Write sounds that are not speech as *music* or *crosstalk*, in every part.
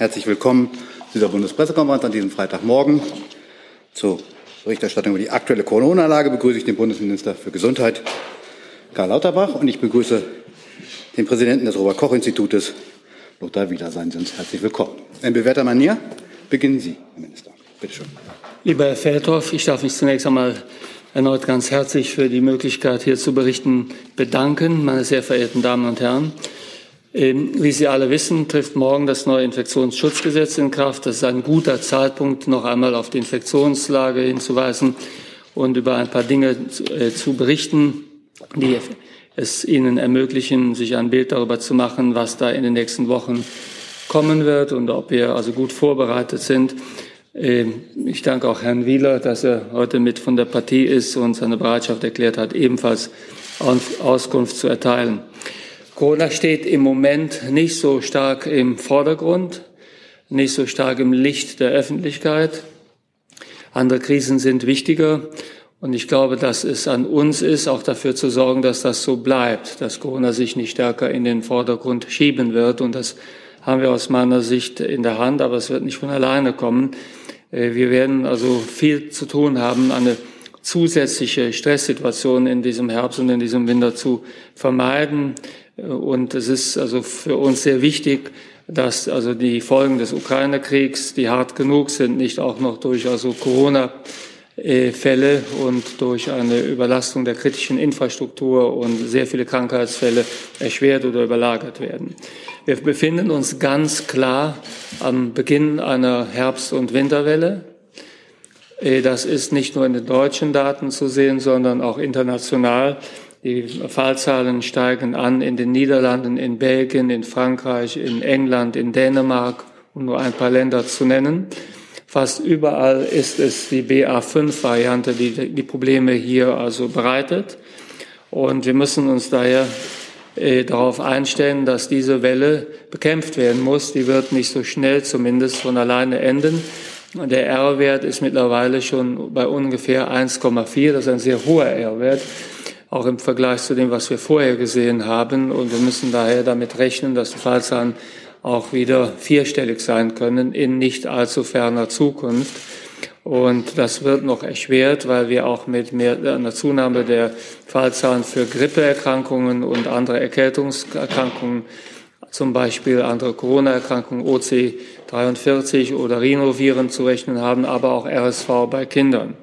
Herzlich willkommen zu dieser Bundespressekonferenz an diesem Freitagmorgen. Zur Berichterstattung über die aktuelle Corona-Lage begrüße ich den Bundesminister für Gesundheit, Karl Lauterbach, und ich begrüße den Präsidenten des Robert-Koch-Institutes, Lothar Wieler. Seien Sie uns herzlich willkommen. In bewährter Manier beginnen Sie, Herr Minister. Bitte schön. Lieber Herr Feldhoff, ich darf mich zunächst einmal erneut ganz herzlich für die Möglichkeit, hier zu berichten, bedanken, meine sehr verehrten Damen und Herren. Ähm, wie Sie alle wissen, trifft morgen das neue Infektionsschutzgesetz in Kraft. Das ist ein guter Zeitpunkt, noch einmal auf die Infektionslage hinzuweisen und über ein paar Dinge äh, zu berichten, die es Ihnen ermöglichen, sich ein Bild darüber zu machen, was da in den nächsten Wochen kommen wird und ob wir also gut vorbereitet sind. Ähm, ich danke auch Herrn Wieler, dass er heute mit von der Partie ist und seine Bereitschaft erklärt hat, ebenfalls Auskunft zu erteilen. Corona steht im Moment nicht so stark im Vordergrund, nicht so stark im Licht der Öffentlichkeit. Andere Krisen sind wichtiger. Und ich glaube, dass es an uns ist, auch dafür zu sorgen, dass das so bleibt, dass Corona sich nicht stärker in den Vordergrund schieben wird. Und das haben wir aus meiner Sicht in der Hand, aber es wird nicht von alleine kommen. Äh, wir werden also viel zu tun haben, eine zusätzliche Stresssituation in diesem Herbst und in diesem Winter zu vermeiden. Und es ist also für uns sehr wichtig, dass also die Folgen des Ukraine-Kriegs, die hart genug sind, nicht auch noch durch also Corona-Fälle und durch eine Überlastung der kritischen Infrastruktur und sehr viele Krankheitsfälle erschwert oder überlagert werden. Wir befinden uns ganz klar am Beginn einer Herbst- und Winterwelle. Das ist nicht nur in den deutschen Daten zu sehen, sondern auch international. Die Fallzahlen steigen an in den Niederlanden, in Belgien, in Frankreich, in England, in Dänemark, um nur ein paar Länder zu nennen. Fast überall ist es die BA5-Variante, die die Probleme hier also bereitet. Und wir müssen uns daher äh, darauf einstellen, dass diese Welle bekämpft werden muss. Die wird nicht so schnell zumindest von alleine enden. Der R-Wert ist mittlerweile schon bei ungefähr 1,4. Das ist ein sehr hoher R-Wert auch im Vergleich zu dem, was wir vorher gesehen haben. Und wir müssen daher damit rechnen, dass die Fallzahlen auch wieder vierstellig sein können in nicht allzu ferner Zukunft. Und das wird noch erschwert, weil wir auch mit mehr, einer Zunahme der Fallzahlen für Grippeerkrankungen und andere Erkältungserkrankungen, zum Beispiel andere Corona-Erkrankungen, OC43 oder Rhinoviren zu rechnen haben, aber auch RSV bei Kindern.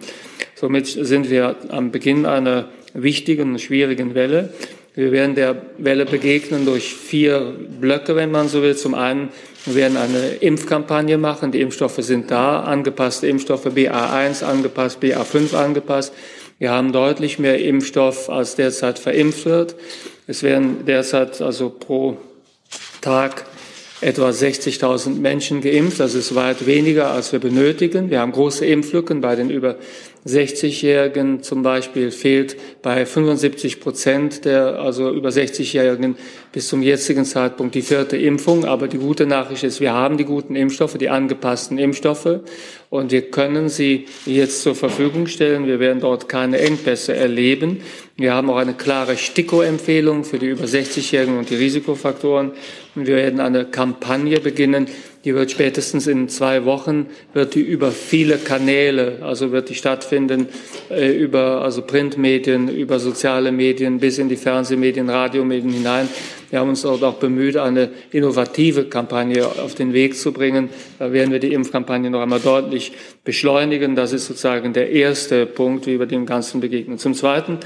Somit sind wir am Beginn einer wichtigen und schwierigen Welle. Wir werden der Welle begegnen durch vier Blöcke, wenn man so will. Zum einen wir werden eine Impfkampagne machen. Die Impfstoffe sind da, angepasste Impfstoffe BA1 angepasst, BA5 angepasst. Wir haben deutlich mehr Impfstoff, als derzeit verimpft wird. Es werden derzeit also pro Tag etwa 60.000 Menschen geimpft. Das ist weit weniger, als wir benötigen. Wir haben große Impflücken bei den über 60-Jährigen zum Beispiel fehlt bei 75 Prozent der also über 60-Jährigen bis zum jetzigen Zeitpunkt die vierte Impfung. Aber die gute Nachricht ist, wir haben die guten Impfstoffe, die angepassten Impfstoffe und wir können sie jetzt zur Verfügung stellen. Wir werden dort keine Engpässe erleben. Wir haben auch eine klare STIKO-Empfehlung für die über 60-Jährigen und die Risikofaktoren. Und wir werden eine Kampagne beginnen, die wird spätestens in zwei Wochen, wird die über viele Kanäle, also wird die stattfinden, äh, über also Printmedien, über soziale Medien bis in die Fernsehmedien, Radiomedien hinein. Wir haben uns dort auch bemüht, eine innovative Kampagne auf den Weg zu bringen. Da werden wir die Impfkampagne noch einmal deutlich beschleunigen. Das ist sozusagen der erste Punkt, wie wir dem Ganzen begegnen. Zum Zweiten,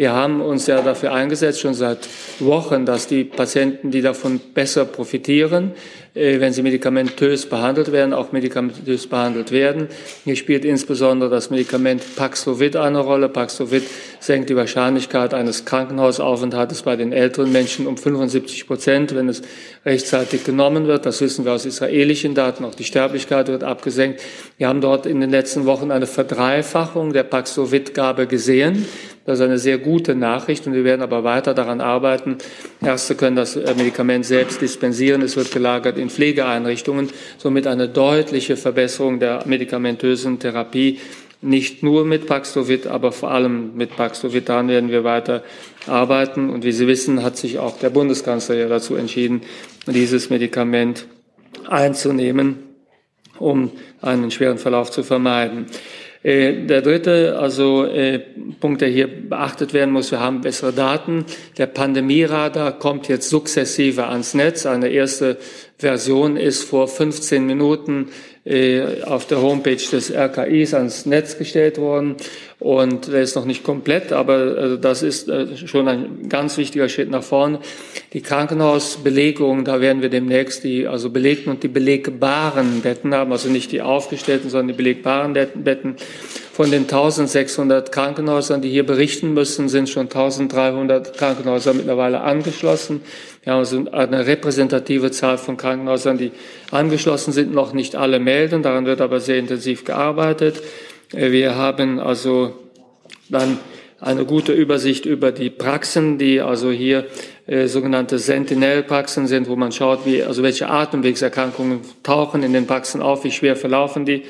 wir haben uns ja dafür eingesetzt, schon seit Wochen, dass die Patienten, die davon besser profitieren, äh, wenn sie medikamentös behandelt werden, auch medikamentös behandelt werden. Hier spielt insbesondere das Medikament Paxlovid eine Rolle. Paxlovid senkt die Wahrscheinlichkeit eines Krankenhausaufenthaltes bei den älteren Menschen um 75 Prozent, wenn es rechtzeitig genommen wird. Das wissen wir aus israelischen Daten. Auch die Sterblichkeit wird abgesenkt. Wir haben dort in den letzten Wochen eine Verdreifachung der Paxlovid-Gabe gesehen. Das ist eine sehr gute Nachricht und wir werden aber weiter daran arbeiten. Ärzte können das äh, Medikament selbst dispensieren. Es wird gelagert in Pflegeeinrichtungen. Somit eine deutliche Verbesserung der medikamentösen Therapie. Nicht nur mit Paxlovid, aber vor allem mit Paxlovid. Daran werden wir weiter arbeiten. Und wie Sie wissen, hat sich auch der Bundeskanzler ja dazu entschieden, dieses Medikament einzunehmen, um einen schweren Verlauf zu vermeiden. Äh, der dritte also äh, Punkt, der hier beachtet werden muss, wir haben bessere Daten. Der Pandemieradar kommt jetzt sukzessive ans Netz. Eine erste Version ist vor 15 Minuten äh, auf der Homepage des RKIs ans Netz gestellt worden und der ist noch nicht komplett, aber also das ist äh, schon ein ganz wichtiger Schritt nach vorne. Die Krankenhausbelegung, da werden wir demnächst die also belegten und die belegbaren Betten haben, also nicht die aufgestellten, sondern die belegbaren Betten. Von den 1600 Krankenhäusern, die hier berichten müssen, sind schon 1300 Krankenhäuser mittlerweile angeschlossen. Wir haben also eine repräsentative Zahl von Krankenhäusern, die angeschlossen sind, noch nicht alle melden. Daran wird aber sehr intensiv gearbeitet. Äh, wir haben also dann eine gute Übersicht über die Praxen, die also hier äh, sogenannte Sentinel-Praxen sind, wo man schaut, wie, also welche Atemwegserkrankungen tauchen in den Praxen auf, wie schwer verlaufen die.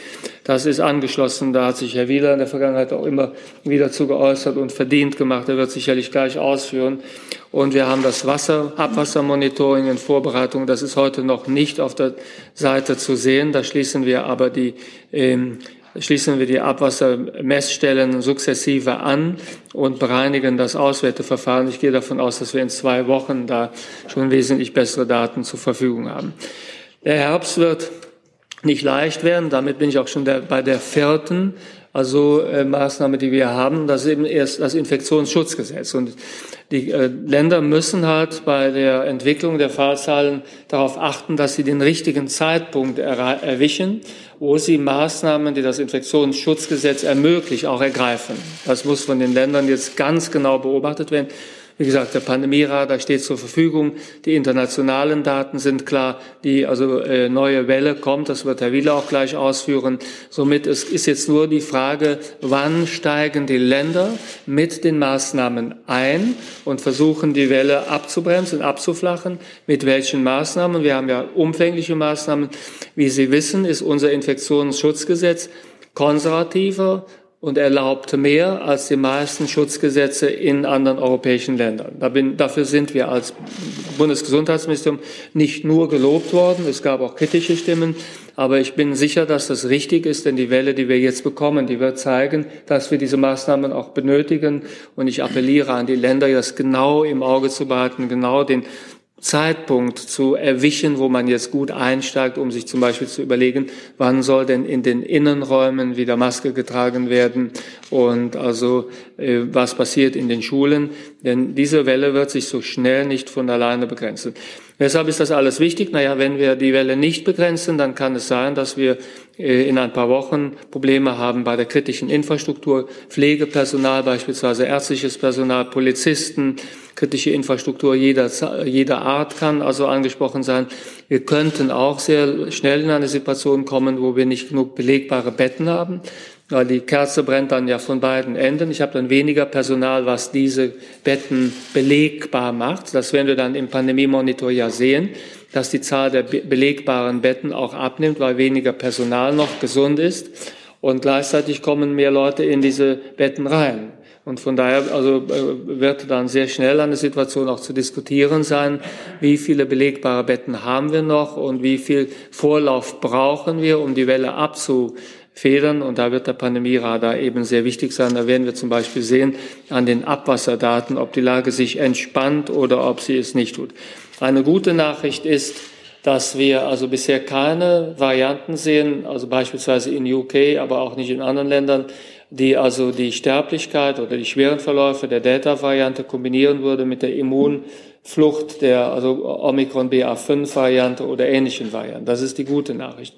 Das ist angeschlossen. Da hat sich Herr Wieler in der Vergangenheit auch immer wieder zu geäußert und verdient gemacht. Er wird sicherlich gleich ausführen. Und wir haben das Wasser, Abwassermonitoring in Vorbereitung. Das ist heute noch nicht auf der Seite zu sehen. Da schließen wir aber die ähm, schließen wir die Abwassermessstellen sukzessive an und bereinigen das Auswerteverfahren. Ich gehe davon aus, dass wir in zwei Wochen da schon wesentlich bessere Daten zur Verfügung haben. Der Herbst wird nicht leicht werden. Damit bin ich auch schon der, bei der vierten also äh, Maßnahme, die wir haben. Das ist eben erst das Infektionsschutzgesetz. Und die äh, Länder müssen halt bei der Entwicklung der Fallzahlen darauf achten, dass sie den richtigen Zeitpunkt erwischen wo sie Maßnahmen, die das Infektionsschutzgesetz ermöglicht, auch ergreifen. Das muss von den Ländern jetzt ganz genau beobachtet werden. Wie gesagt, der Pandemieradar steht zur Verfügung. Die internationalen Daten sind klar. Die also äh, neue Welle kommt. Das wird Herr Wieler auch gleich ausführen. Somit es ist jetzt nur die Frage, wann steigen die Länder mit den Maßnahmen ein und versuchen die Welle abzubremsen, abzuflachen. Mit welchen Maßnahmen? Wir haben ja umfängliche Maßnahmen. Wie Sie wissen, ist unser Infektionsschutzgesetz konservativer, und erlaubt mehr als die meisten Schutzgesetze in anderen europäischen Ländern. dafür sind wir als Bundesgesundheitsministerium nicht nur gelobt worden, es gab auch kritische Stimmen, aber ich bin sicher, dass das richtig ist, denn die Welle, die wir jetzt bekommen, die wird zeigen, dass wir diese Maßnahmen auch benötigen. Und ich appelliere an die Länder, das genau im Auge zu behalten, genau den Zeitpunkt zu erwischen, wo man jetzt gut einsteigt, um sich zum Beispiel zu überlegen, wann soll denn in den Innenräumen wieder Maske getragen werden und also äh, was passiert in den Schulen. Denn diese Welle wird sich so schnell nicht von alleine begrenzen. Weshalb ist das alles wichtig? Naja, wenn wir die Welle nicht begrenzen, dann kann es sein, dass wir äh, in ein paar Wochen Probleme haben bei der kritischen Infrastruktur, Pflegepersonal, beispielsweise ärztliches Personal, Polizisten, kritische Infrastruktur jeder, jeder Art kann also angesprochen sein. Wir könnten auch sehr schnell in eine Situation kommen, wo wir nicht genug belegbare Betten haben, weil die Kerze brennt dann ja von beiden Enden. Ich habe dann weniger Personal, was diese Betten belegbar macht. Das werden wir dann im Pandemie-Monitor ja sehen, dass die Zahl der belegbaren Betten auch abnimmt, weil weniger Personal noch gesund ist. Und gleichzeitig kommen mehr Leute in diese Betten rein. Und von daher also, äh, wird dann sehr schnell eine Situation auch zu diskutieren sein, wie viele belegbare Betten haben wir noch und wie viel Vorlauf brauchen wir, um die Welle abzufedern. Und da wird der Pandemieradar eben sehr wichtig sein. Da werden wir zum Beispiel sehen an den Abwasserdaten, ob die Lage sich entspannt oder ob sie es nicht tut. Eine gute Nachricht ist, dass wir also bisher keine Varianten sehen, also beispielsweise in UK, aber auch nicht in anderen Ländern, die also die Sterblichkeit oder die schweren Verläufe der Delta-Variante kombinieren würde mit der Immunflucht der also Omikron BA5-Variante oder ähnlichen Varianten. Das ist die gute Nachricht.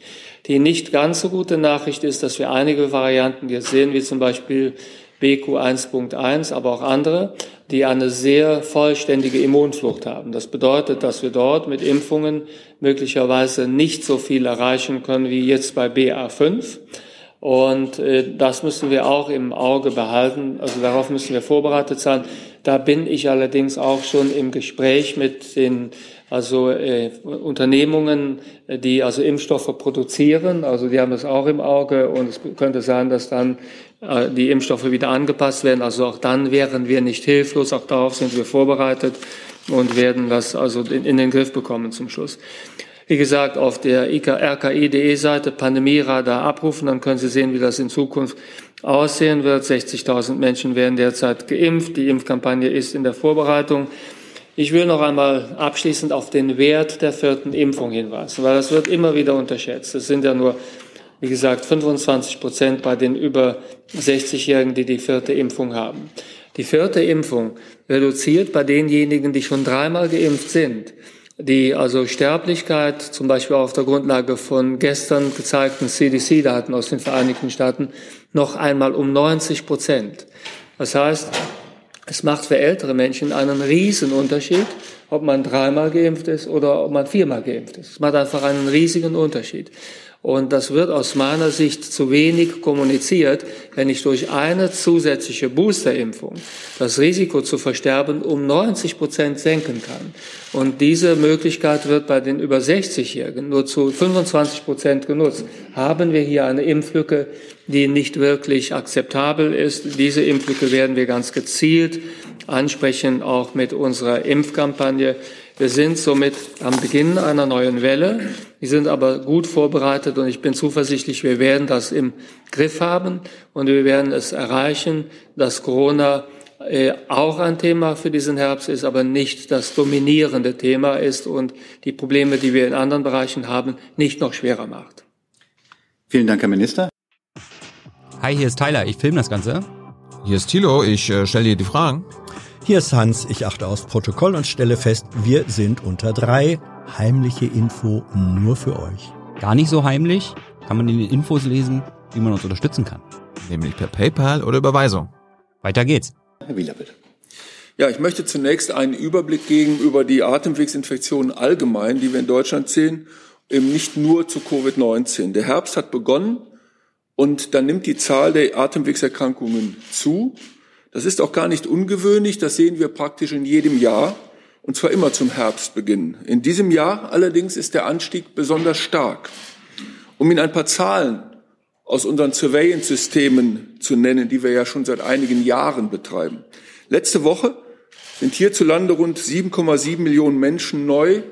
Die nicht ganz so gute Nachricht ist, dass wir einige Varianten jetzt sehen, wie zum Beispiel BQ1.1, aber auch andere, die eine sehr vollständige Immunflucht haben. Das bedeutet, dass wir dort mit Impfungen möglicherweise nicht so viel erreichen können wie jetzt bei BA5. Und äh, das müssen wir auch im Auge behalten. Also darauf müssen wir vorbereitet sein. Da bin ich allerdings auch schon im Gespräch mit den also äh, Unternehmungen, die also Impfstoffe produzieren. Also die haben das auch im Auge und es könnte sein, dass dann äh, die Impfstoffe wieder angepasst werden. Also auch dann wären wir nicht hilflos. Auch darauf sind wir vorbereitet und werden das also in, in den Griff bekommen zum Schluss. Wie gesagt, auf der rki.de-Seite Pandemieradar abrufen, dann können Sie sehen, wie das in Zukunft aussehen wird. 60.000 Menschen werden derzeit geimpft. Die Impfkampagne ist in der Vorbereitung. Ich will noch einmal abschließend auf den Wert der vierten Impfung hinweisen, weil das wird immer wieder unterschätzt. Es sind ja nur, wie gesagt, 25 Prozent bei den über 60-Jährigen, die die vierte Impfung haben. Die vierte Impfung reduziert bei denjenigen, die schon dreimal geimpft sind, die also Sterblichkeit zum Beispiel auf der Grundlage von gestern gezeigten CDC-Daten aus den Vereinigten Staaten noch einmal um 90 Prozent. Das heißt, es macht für ältere Menschen einen riesen Unterschied, ob man dreimal geimpft ist oder ob man viermal geimpft ist. Es macht einfach einen riesigen Unterschied. Und das wird aus meiner Sicht zu wenig kommuniziert, wenn ich durch eine zusätzliche Boosterimpfung das Risiko zu versterben um 90 Prozent senken kann. Und diese Möglichkeit wird bei den über 60-Jährigen nur zu 25 Prozent genutzt. Haben wir hier eine Impflücke, die nicht wirklich akzeptabel ist. Diese Impflücke werden wir ganz gezielt ansprechen, auch mit unserer Impfkampagne. Wir sind somit am Beginn einer neuen Welle. Wir sind aber gut vorbereitet und ich bin zuversichtlich, wir werden das im Griff haben und wir werden es erreichen, dass Corona äh, auch ein Thema für diesen Herbst ist, aber nicht das dominierende Thema ist und die Probleme, die wir in anderen Bereichen haben, nicht noch schwerer macht. Vielen Dank, Herr Minister. Hi, hier ist Tyler, ich filme das Ganze. Hier ist Thilo, ich äh, stelle dir die Fragen. Hier ist Hans, ich achte aufs Protokoll und stelle fest, wir sind unter drei. Heimliche Info nur für euch. Gar nicht so heimlich, kann man in den Infos lesen, wie man uns unterstützen kann. Nämlich per PayPal oder Überweisung. Weiter geht's. Herr Wieler, bitte. Ja, ich möchte zunächst einen Überblick geben über die Atemwegsinfektionen allgemein, die wir in Deutschland sehen, eben nicht nur zu Covid-19. Der Herbst hat begonnen und dann nimmt die Zahl der Atemwegserkrankungen zu. Das ist auch gar nicht ungewöhnlich, das sehen wir praktisch in jedem Jahr, und zwar immer zum Herbstbeginn. In diesem Jahr allerdings ist der Anstieg besonders stark. Um Ihnen ein paar Zahlen aus unseren Surveillance-Systemen zu nennen, die wir ja schon seit einigen Jahren betreiben. Letzte Woche sind hierzulande rund 7,7 Millionen Menschen neu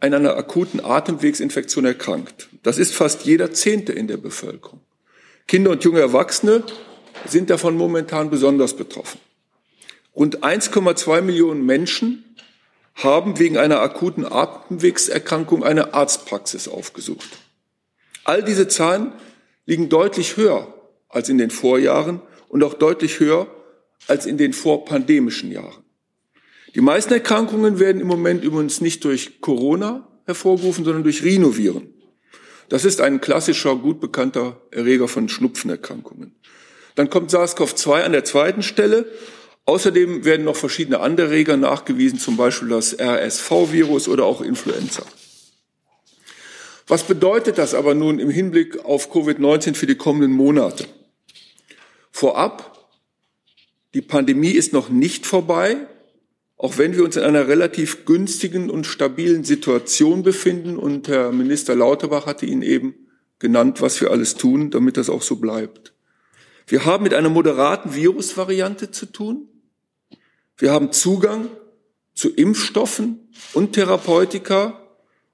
an einer akuten Atemwegsinfektion erkrankt. Das ist fast jeder Zehnte in der Bevölkerung. Kinder und junge Erwachsene sind davon momentan besonders betroffen. Rund 1,2 Millionen Menschen haben wegen einer akuten Atemwegserkrankung eine Arztpraxis aufgesucht. All diese Zahlen liegen deutlich höher als in den Vorjahren und auch deutlich höher als in den vorpandemischen Jahren. Die meisten Erkrankungen werden im Moment übrigens nicht durch Corona hervorgerufen, sondern durch Rhinoviren. Das ist ein klassischer, gut bekannter Erreger von Schnupfenerkrankungen. Dann kommt SARS-CoV-2 an der zweiten Stelle. Außerdem werden noch verschiedene andere Erreger nachgewiesen, zum Beispiel das RSV-Virus oder auch Influenza. Was bedeutet das aber nun im Hinblick auf Covid-19 für die kommenden Monate? Vorab, die Pandemie ist noch nicht vorbei, auch wenn wir uns in einer relativ günstigen und stabilen Situation befinden. Und Herr Minister Lauterbach hatte Ihnen eben genannt, was wir alles tun, damit das auch so bleibt. Wir haben mit einer moderaten Virusvariante zu tun. Wir haben Zugang zu Impfstoffen und Therapeutika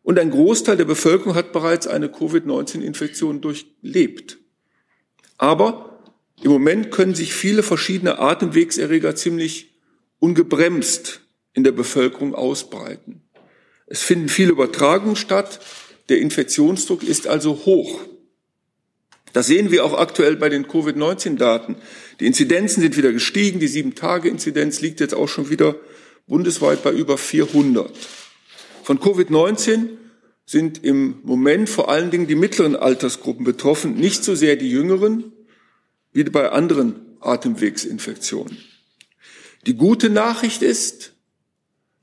und ein Großteil der Bevölkerung hat bereits eine Covid-19-Infektion durchlebt. Aber im Moment können sich viele verschiedene Atemwegserreger ziemlich ungebremst in der Bevölkerung ausbreiten. Es finden viele Übertragungen statt. Der Infektionsdruck ist also hoch. Das sehen wir auch aktuell bei den Covid-19-Daten. Die Inzidenzen sind wieder gestiegen. Die Sieben-Tage-Inzidenz liegt jetzt auch schon wieder bundesweit bei über 400. Von Covid-19 sind im Moment vor allen Dingen die mittleren Altersgruppen betroffen, nicht so sehr die jüngeren wie bei anderen Atemwegsinfektionen. Die gute Nachricht ist,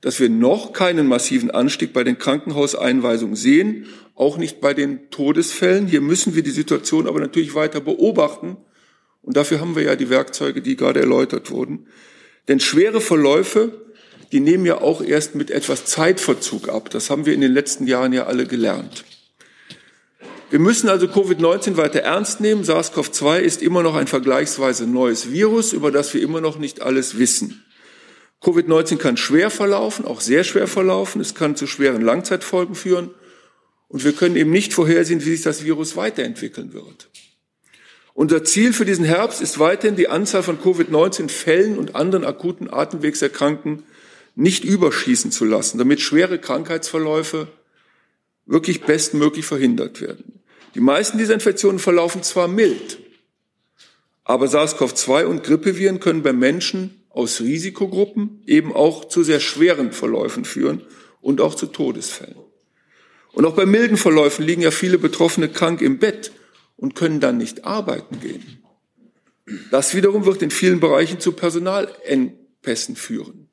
dass wir noch keinen massiven Anstieg bei den Krankenhauseinweisungen sehen, auch nicht bei den Todesfällen. Hier müssen wir die Situation aber natürlich weiter beobachten. Und dafür haben wir ja die Werkzeuge, die gerade erläutert wurden. Denn schwere Verläufe, die nehmen ja auch erst mit etwas Zeitverzug ab. Das haben wir in den letzten Jahren ja alle gelernt. Wir müssen also Covid-19 weiter ernst nehmen. SARS-CoV-2 ist immer noch ein vergleichsweise neues Virus, über das wir immer noch nicht alles wissen. Covid-19 kann schwer verlaufen, auch sehr schwer verlaufen. Es kann zu schweren Langzeitfolgen führen. Und wir können eben nicht vorhersehen, wie sich das Virus weiterentwickeln wird. Unser Ziel für diesen Herbst ist weiterhin die Anzahl von Covid-19-Fällen und anderen akuten Atemwegserkrankten nicht überschießen zu lassen, damit schwere Krankheitsverläufe wirklich bestmöglich verhindert werden. Die meisten dieser Infektionen verlaufen zwar mild, aber SARS-CoV-2 und Grippeviren können bei Menschen aus Risikogruppen eben auch zu sehr schweren Verläufen führen und auch zu Todesfällen. Und auch bei milden Verläufen liegen ja viele Betroffene krank im Bett und können dann nicht arbeiten gehen. Das wiederum wird in vielen Bereichen zu Personalengpässen führen.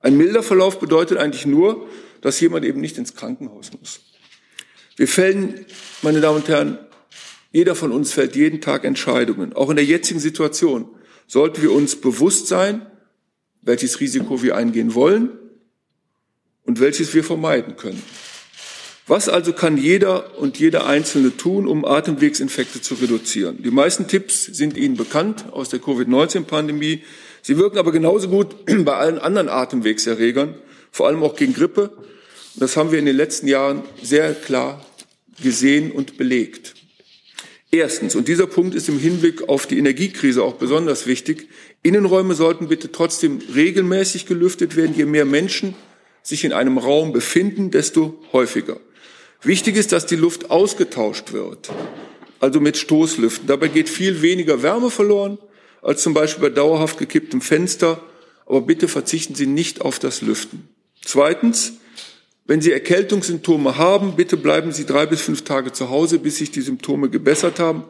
Ein milder Verlauf bedeutet eigentlich nur, dass jemand eben nicht ins Krankenhaus muss. Wir fällen, meine Damen und Herren, jeder von uns fällt jeden Tag Entscheidungen. Auch in der jetzigen Situation sollten wir uns bewusst sein, welches Risiko wir eingehen wollen und welches wir vermeiden können. Was also kann jeder und jeder Einzelne tun, um Atemwegsinfekte zu reduzieren? Die meisten Tipps sind Ihnen bekannt aus der Covid-19-Pandemie. Sie wirken aber genauso gut *clears throat* bei allen anderen Atemwegserregern, vor allem auch gegen Grippe. Das haben wir in den letzten Jahren sehr klar gesehen und belegt. Erstens, und dieser Punkt ist im Hinblick auf die Energiekrise auch besonders wichtig, Innenräume sollten bitte trotzdem regelmäßig gelüftet werden. Je mehr Menschen sich in einem Raum befinden, desto häufiger. Wichtig ist, dass die Luft ausgetauscht wird, also mit Stoßlüften. Dabei geht viel weniger Wärme verloren als zum Beispiel bei dauerhaft gekipptem Fenster. Aber bitte verzichten Sie nicht auf das Lüften. Zweitens, wenn Sie Erkältungssymptome haben, bitte bleiben Sie drei bis fünf Tage zu Hause, bis sich die Symptome gebessert haben.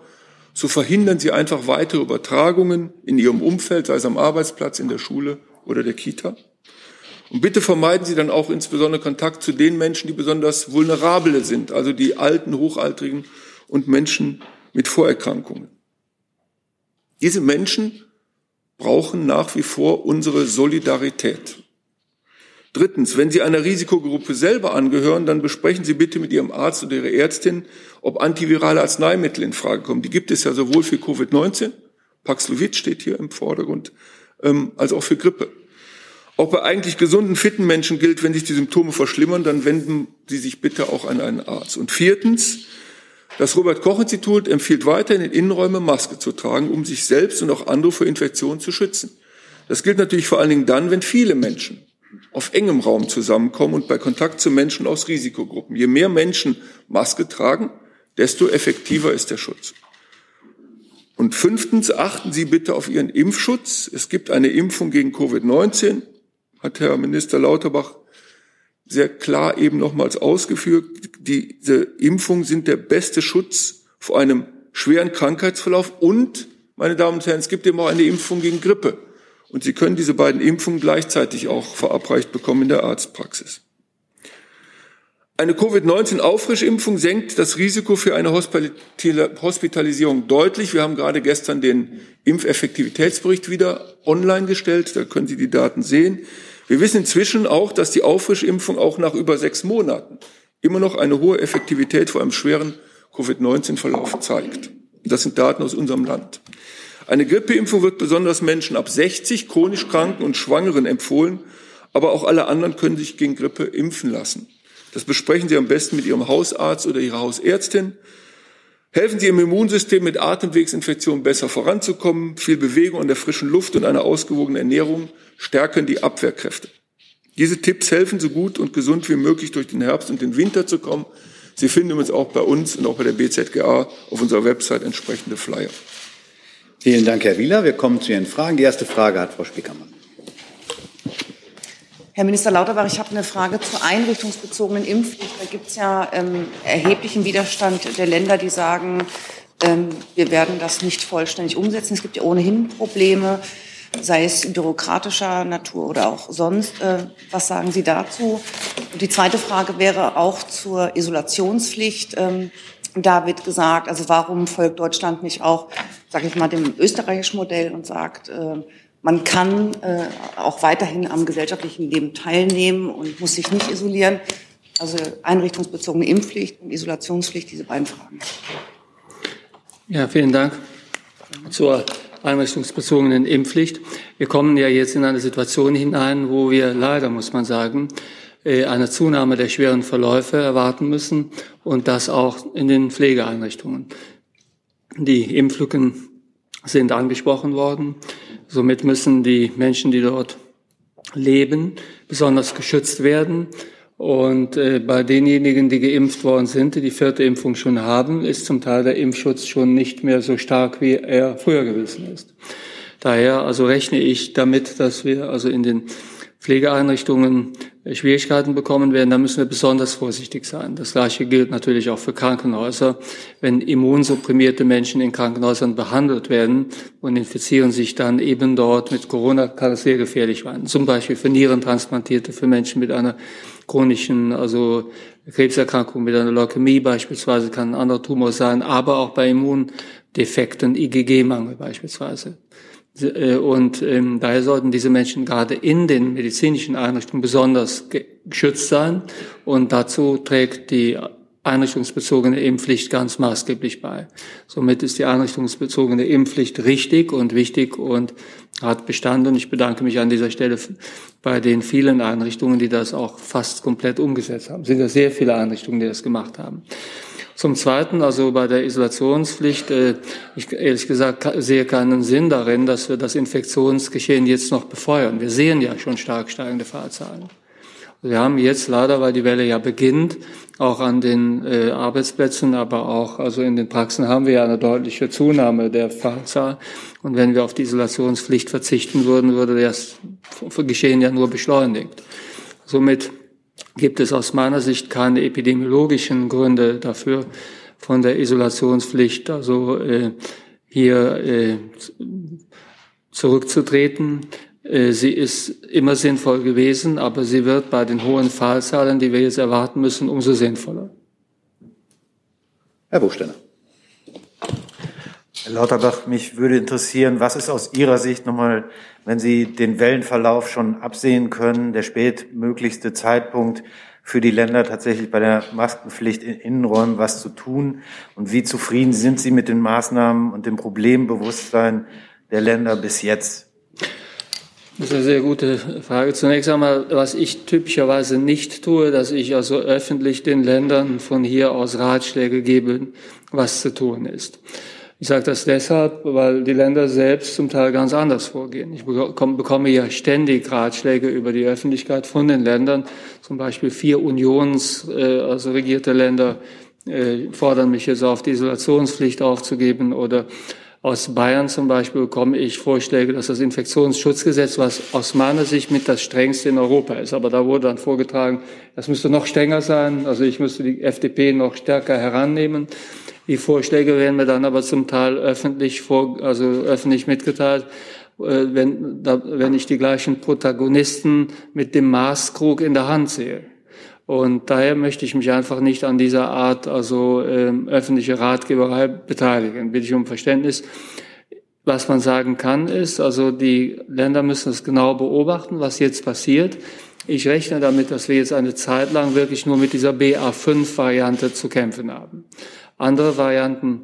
So verhindern Sie einfach weitere Übertragungen in Ihrem Umfeld, sei es am Arbeitsplatz, in der Schule oder der Kita. Und bitte vermeiden Sie dann auch insbesondere Kontakt zu den Menschen, die besonders vulnerable sind, also die alten, hochaltrigen und Menschen mit Vorerkrankungen. Diese Menschen brauchen nach wie vor unsere Solidarität. Drittens, wenn Sie einer Risikogruppe selber angehören, dann besprechen Sie bitte mit Ihrem Arzt oder Ihrer Ärztin, ob antivirale Arzneimittel in Frage kommen. Die gibt es ja sowohl für Covid-19, Paxlovid steht hier im Vordergrund, ähm, als auch für Grippe. Auch bei eigentlich gesunden, fitten Menschen gilt, wenn sich die Symptome verschlimmern, dann wenden Sie sich bitte auch an einen Arzt. Und viertens, das Robert-Koch-Institut empfiehlt weiterhin in Innenräumen Maske zu tragen, um sich selbst und auch andere vor Infektionen zu schützen. Das gilt natürlich vor allen Dingen dann, wenn viele Menschen auf engem Raum zusammenkommen und bei Kontakt zu Menschen aus Risikogruppen. Je mehr Menschen Maske tragen, desto effektiver ist der Schutz. Und fünftens, achten Sie bitte auf Ihren Impfschutz. Es gibt eine Impfung gegen Covid-19 hat Herr Minister Lauterbach sehr klar eben nochmals ausgeführt. Diese Impfungen sind der beste Schutz vor einem schweren Krankheitsverlauf und, meine Damen und Herren, es gibt eben auch eine Impfung gegen Grippe. Und Sie können diese beiden Impfungen gleichzeitig auch verabreicht bekommen in der Arztpraxis. Eine Covid-19-Auffrischimpfung senkt das Risiko für eine Hospitalisierung deutlich. Wir haben gerade gestern den Impfeffektivitätsbericht wieder online gestellt. Da können Sie die Daten sehen. Wir wissen inzwischen auch, dass die Auffrischimpfung auch nach über sechs Monaten immer noch eine hohe Effektivität vor einem schweren Covid-19-Verlauf zeigt. Das sind Daten aus unserem Land. Eine Grippeimpfung wird besonders Menschen ab 60, chronisch Kranken und Schwangeren empfohlen, aber auch alle anderen können sich gegen Grippe impfen lassen. Das besprechen Sie am besten mit Ihrem Hausarzt oder Ihrer Hausärztin. Helfen Sie Ihrem Immunsystem mit Atemwegsinfektionen besser voranzukommen. Viel Bewegung an der frischen Luft und eine ausgewogene Ernährung stärken die Abwehrkräfte. Diese Tipps helfen so gut und gesund wie möglich durch den Herbst und den Winter zu kommen. Sie finden übrigens auch bei uns und auch bei der BZGA auf unserer Website entsprechende Flyer. Vielen Dank, Herr Wieler. Wir kommen zu Ihren Fragen. Die erste Frage hat Frau Spiekermann. Herr Minister Lauterbach, ich habe eine Frage zur einrichtungsbezogenen Impfpflicht. Da gibt es ja ähm, erheblichen Widerstand der Länder, die sagen, ähm, wir werden das nicht vollständig umsetzen. Es gibt ja ohnehin Probleme sei es bürokratischer Natur oder auch sonst. Äh, was sagen Sie dazu? Und die zweite Frage wäre auch zur Isolationspflicht. Ähm, da wird gesagt, also warum folgt Deutschland nicht auch, sage ich mal, dem österreichischen Modell und sagt, äh, man kann äh, auch weiterhin am gesellschaftlichen Leben teilnehmen und muss sich nicht isolieren. Also einrichtungsbezogene Impfpflicht und Isolationspflicht, diese beiden Fragen. Ja, vielen Dank zur einrichtungsbezogenen Impfpflicht. Wir kommen ja jetzt in eine Situation hinein, wo wir leider, muss man sagen, eine Zunahme der schweren Verläufe erwarten müssen und das auch in den Pflegeeinrichtungen. Die Impflücken sind angesprochen worden. Somit müssen die Menschen, die dort leben, besonders geschützt werden. Und äh, bei denjenigen, die geimpft worden sind, die die vierte Impfung schon haben, ist zum Teil der Impfschutz schon nicht mehr so stark, wie er früher gewesen ist. Daher also rechne ich damit, dass wir also in den Pflegeeinrichtungen Schwierigkeiten bekommen werden, da müssen wir besonders vorsichtig sein. Das Gleiche gilt natürlich auch für Krankenhäuser. Wenn immunsupprimierte Menschen in Krankenhäusern behandelt werden und infizieren sich dann eben dort mit Corona, kann es sehr gefährlich werden. Zum Beispiel für Nierentransplantierte, für Menschen mit einer chronischen, also Krebserkrankung, mit einer Leukämie beispielsweise, kann ein anderer Tumor sein, aber auch bei Immundefekten, IgG-Mangel beispielsweise. Äh, und ähm, daher sollten diese Menschen gerade in den medizinischen Einrichtungen besonders geschützt sein. Und dazu trägt die einrichtungsbezogene Impfpflicht ganz maßgeblich bei. Somit ist die einrichtungsbezogene Impfpflicht richtig und wichtig und hat Bestand. Und ich bedanke mich an dieser Stelle bei den vielen Einrichtungen, die das auch fast komplett umgesetzt haben. Es sind ja sehr viele Einrichtungen, die das gemacht haben. Zum Zweiten, also bei der Isolationspflicht, äh, ich ehrlich gesagt sehe keinen Sinn darin, dass wir das Infektionsgeschehen jetzt noch befeuern. Wir sehen ja schon stark steigende Fahrzahlen. Wir haben jetzt leider, weil die Welle ja beginnt, auch an den äh, Arbeitsplätzen, aber auch also in den Praxen haben wir ja eine deutliche Zunahme der Fahrzahl. Und wenn wir auf die Isolationspflicht verzichten würden, würde das Geschehen ja nur beschleunigt. Somit gibt es aus meiner Sicht keine epidemiologischen Gründe dafür, von der Isolationspflicht also äh, hier äh, zurückzutreten. Äh, sie ist immer sinnvoll gewesen, aber sie wird bei den hohen Fallzahlen, die wir jetzt erwarten müssen, umso sinnvoller. Herr Buchsteiner. Herr Lauterbach, mich würde interessieren, was ist aus Ihrer Sicht nochmal, wenn Sie den Wellenverlauf schon absehen können, der spätmöglichste Zeitpunkt für die Länder tatsächlich bei der Maskenpflicht in Innenräumen was zu tun? Und wie zufrieden sind Sie mit den Maßnahmen und dem Problembewusstsein der Länder bis jetzt? Das ist eine sehr gute Frage. Zunächst einmal, was ich typischerweise nicht tue, dass ich also öffentlich den Ländern von hier aus Ratschläge gebe, was zu tun ist. Ich sage das deshalb, weil die Länder selbst zum Teil ganz anders vorgehen. Ich bekomme ja ständig Ratschläge über die Öffentlichkeit von den Ländern. Zum Beispiel vier Unions, äh, also regierte Länder, äh, fordern mich jetzt auf, die Isolationspflicht aufzugeben oder aus Bayern zum Beispiel bekomme ich Vorschläge, dass das Infektionsschutzgesetz, was aus meiner Sicht mit das strengste in Europa ist, aber da wurde dann vorgetragen, das müsste noch strenger sein, also ich müsste die FDP noch stärker herannehmen. Die Vorschläge werden mir dann aber zum Teil öffentlich vor, also öffentlich mitgeteilt, äh, wenn, da, wenn ich die gleichen Protagonisten mit dem Maßkrug in der Hand sehe. Und daher möchte ich mich einfach nicht an dieser Art, also ähm, öffentliche Ratgeberei beteiligen. Bitte ich um Verständnis. Was man sagen kann, ist, also die Länder müssen es genau beobachten, was jetzt passiert. Ich rechne damit, dass wir jetzt eine Zeit lang wirklich nur mit dieser BA5-Variante zu kämpfen haben. Andere Varianten,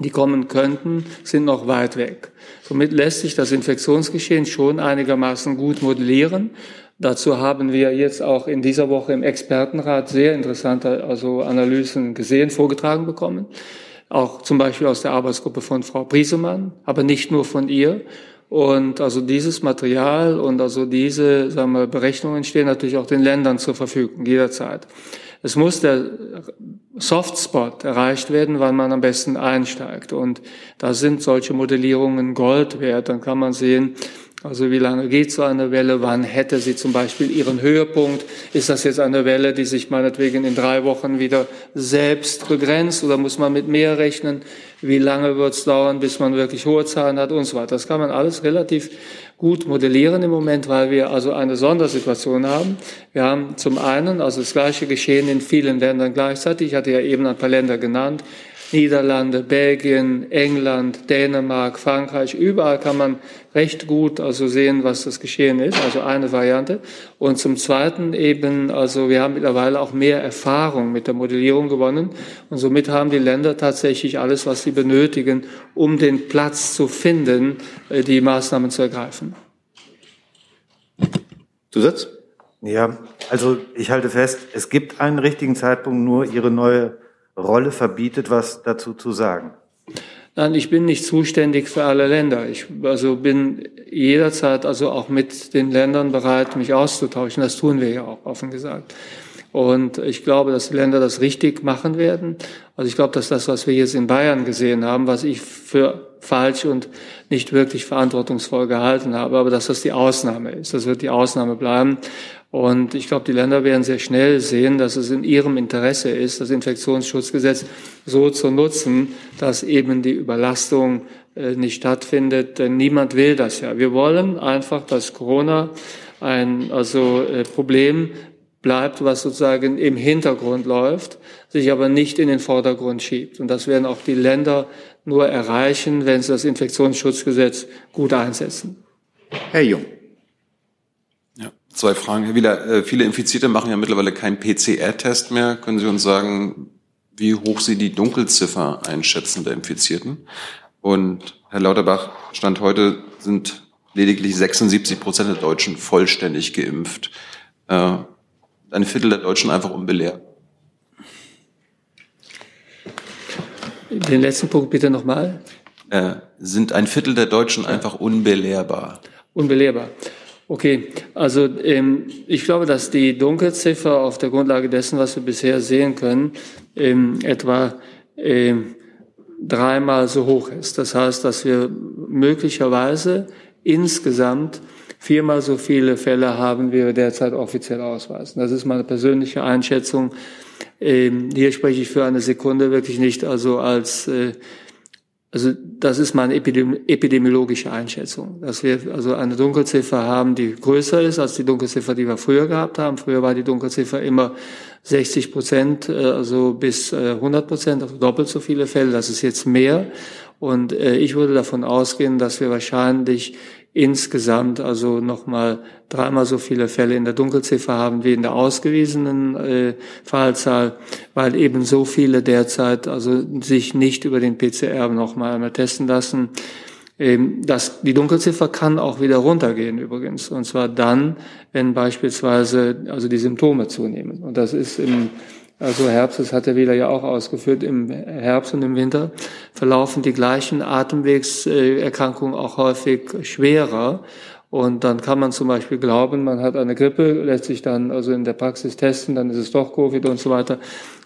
die kommen könnten, sind noch weit weg. Somit lässt sich das Infektionsgeschehen schon einigermaßen gut modellieren. Dazu haben wir jetzt auch in dieser Woche im Expertenrat sehr interessante also Analysen gesehen, vorgetragen bekommen. Auch zum Beispiel aus der Arbeitsgruppe von Frau Briesemann, aber nicht nur von ihr. Und also dieses Material und also diese sagen wir, Berechnungen stehen natürlich auch den Ländern zur Verfügung jederzeit. Es muss der Softspot erreicht werden, wann man am besten einsteigt. Und da sind solche Modellierungen Gold wert. Dann kann man sehen, also wie lange geht so eine Welle? Wann hätte sie zum Beispiel ihren Höhepunkt? Ist das jetzt eine Welle, die sich meinetwegen in drei Wochen wieder selbst begrenzt oder muss man mit mehr rechnen? Wie lange wird es dauern, bis man wirklich hohe Zahlen hat und so weiter? Das kann man alles relativ gut modellieren im Moment, weil wir also eine Sondersituation haben. Wir haben zum einen also das gleiche Geschehen in vielen Ländern gleichzeitig. Ich hatte ja eben ein paar Länder genannt. Niederlande, Belgien, England, Dänemark, Frankreich, überall kann man recht gut also sehen, was das Geschehen ist, also eine Variante. Und zum Zweiten eben, also wir haben mittlerweile auch mehr Erfahrung mit der Modellierung gewonnen und somit haben die Länder tatsächlich alles, was sie benötigen, um den Platz zu finden, äh, die Maßnahmen zu ergreifen. Zusatz? Ja, also ich halte fest, es gibt einen richtigen Zeitpunkt, nur Ihre neue Rolle verbietet, was dazu zu sagen. Nein, ich bin nicht zuständig für alle Länder. Ich also bin jederzeit also auch mit den Ländern bereit, mich auszutauschen. Das tun wir ja auch, offen gesagt. Und ich glaube, dass die Länder das richtig machen werden. Also ich glaube, dass das, was wir jetzt in Bayern gesehen haben, was ich für falsch und nicht wirklich verantwortungsvoll gehalten habe, aber dass das die Ausnahme ist. Das wird die Ausnahme bleiben. Und ich glaube, die Länder werden sehr schnell sehen, dass es in ihrem Interesse ist, das Infektionsschutzgesetz so zu nutzen, dass eben die Überlastung äh, nicht stattfindet. Denn niemand will das ja. Wir wollen einfach, dass Corona ein also äh, Problem bleibt, was sozusagen im Hintergrund läuft, sich aber nicht in den Vordergrund schiebt. Und das werden auch die Länder nur erreichen, wenn sie das Infektionsschutzgesetz gut einsetzen. Herr Jung. Ja, zwei Fragen. Herr Wieler, äh, viele Infizierte machen ja mittlerweile keinen PCR-Test mehr. Können Sie uns sagen, wie hoch Sie die Dunkelziffer einschätzen der Infizierten? Und Herr Lauterbach, Stand heute sind lediglich 76 Prozent der Deutschen vollständig geimpft. Ein Viertel der Deutschen einfach unbelehrt. Den letzten Punkt bitte nochmal. Äh, sind ein Viertel der Deutschen einfach unbelehrbar? Unbelehrbar. Okay, also ähm, ich glaube, dass die Dunkelziffer auf der Grundlage dessen, was wir bisher sehen können, ähm, etwa ähm, dreimal so hoch ist. Das heißt, dass wir möglicherweise insgesamt viermal so viele Fälle haben, wie wir derzeit offiziell ausweisen. Das ist meine persönliche Einschätzung. Ähm, hier spreche ich für eine Sekunde wirklich nicht also als äh, also das ist meine epidemiologische Einschätzung, dass wir also eine Dunkelziffer haben, die größer ist als die Dunkelziffer, die wir früher gehabt haben. Früher war die Dunkelziffer immer 60 Prozent, äh, also bis 100 äh, Prozent, also doppelt so viele Fälle. Das ist jetzt mehr. Und äh, ich würde davon ausgehen, dass wir wahrscheinlich insgesamt also nochmal dreimal so viele Fälle in der Dunkelziffer haben wie in der ausgewiesenen äh, Fallzahl, weil eben so viele derzeit also sich nicht über den PCR nochmal einmal testen lassen. Ähm, das, die Dunkelziffer kann auch wieder runtergehen übrigens, und zwar dann, wenn beispielsweise also die Symptome zunehmen. Und das ist im also Herbst, das hat der Wähler ja auch ausgeführt, im Herbst und im Winter verlaufen die gleichen Atemwegserkrankungen auch häufig schwerer. Und dann kann man zum Beispiel glauben, man hat eine Grippe, lässt sich dann also in der Praxis testen, dann ist es doch Covid und so weiter.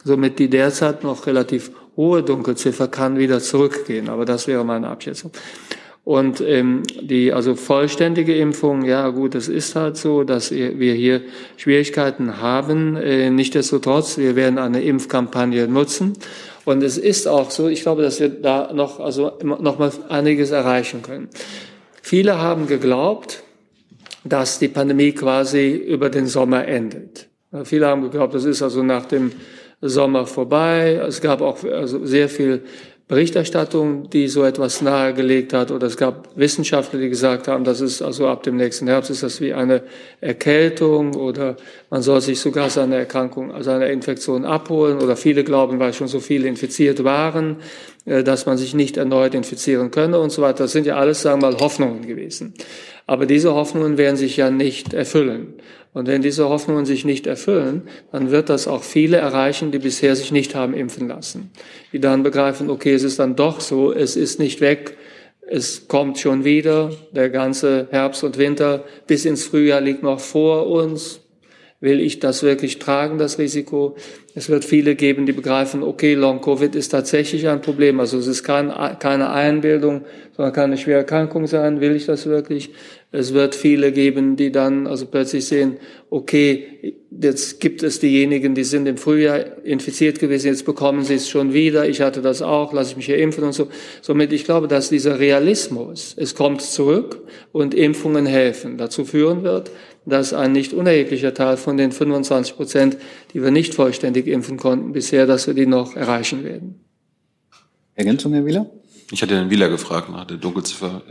Somit die derzeit noch relativ hohe Dunkelziffer kann wieder zurückgehen. Aber das wäre meine Abschätzung. Und ähm, die also vollständige Impfung, ja gut, es ist halt so, dass wir hier Schwierigkeiten haben. Äh, Nichtsdestotrotz, wir werden eine Impfkampagne nutzen. Und es ist auch so, ich glaube, dass wir da noch, also noch mal einiges erreichen können. Viele haben geglaubt, dass die Pandemie quasi über den Sommer endet. Viele haben geglaubt, das ist also nach dem Sommer vorbei. Es gab auch also sehr viel Berichterstattung, die so etwas nahegelegt hat, oder es gab Wissenschaftler, die gesagt haben, das ist also ab dem nächsten Herbst ist das wie eine Erkältung oder man soll sich sogar seine Erkrankung, seine Infektion abholen oder viele glauben, weil schon so viele infiziert waren, äh, dass man sich nicht erneut infizieren könne und so weiter. Das sind ja alles, sagen wir mal, Hoffnungen gewesen. Aber diese Hoffnungen werden sich ja nicht erfüllen. Und wenn diese Hoffnungen sich nicht erfüllen, dann wird das auch viele erreichen, die bisher sich nicht haben impfen lassen. Die dann begreifen, okay, es ist dann doch so, es ist nicht weg, es kommt schon wieder, der ganze Herbst und Winter bis ins Frühjahr liegt noch vor uns. Will ich das wirklich tragen, das Risiko? Es wird viele geben, die begreifen, okay, Long-Covid ist tatsächlich ein Problem. Also es ist kein, keine Einbildung, sondern kann eine schwere Erkrankung sein. Will ich das wirklich? Es wird viele geben, die dann also plötzlich sehen, okay, jetzt gibt es diejenigen, die sind im Frühjahr infiziert gewesen, jetzt bekommen sie es schon wieder, ich hatte das auch, lasse ich mich hier impfen und so. Somit, ich glaube, dass dieser Realismus, es kommt zurück und Impfungen helfen, dazu führen wird, dass ein nicht unerheblicher Teil von den 25 Prozent, die wir nicht vollständig impfen konnten bisher, dass wir die noch erreichen werden. Ergänzung, Herr Wieler? Ich hatte Herrn Wieler gefragt nach der Dunkelziffer.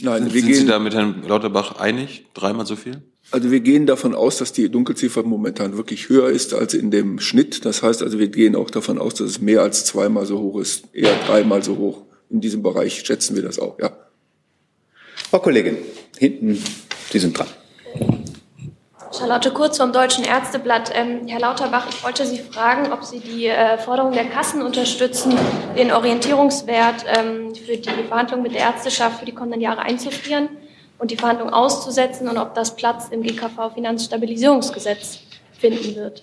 Nein, sind, wir sind gehen, Sie da mit Herrn Lauterbach einig? Dreimal so viel? Also wir gehen davon aus, dass die Dunkelziffer momentan wirklich höher ist als in dem Schnitt. Das heißt also, wir gehen auch davon aus, dass es mehr als zweimal so hoch ist, eher dreimal so hoch. In diesem Bereich schätzen wir das auch, ja. Frau Kollegin, hinten, Sie sind dran. Charlotte Kurz vom Deutschen Ärzteblatt. Ähm, Herr Lauterbach, ich wollte Sie fragen, ob Sie die äh, Forderung der Kassen unterstützen, den Orientierungswert ähm, für die Verhandlungen mit der Ärzteschaft für die kommenden Jahre einzufrieren und die Verhandlungen auszusetzen und ob das Platz im GKV-Finanzstabilisierungsgesetz finden wird.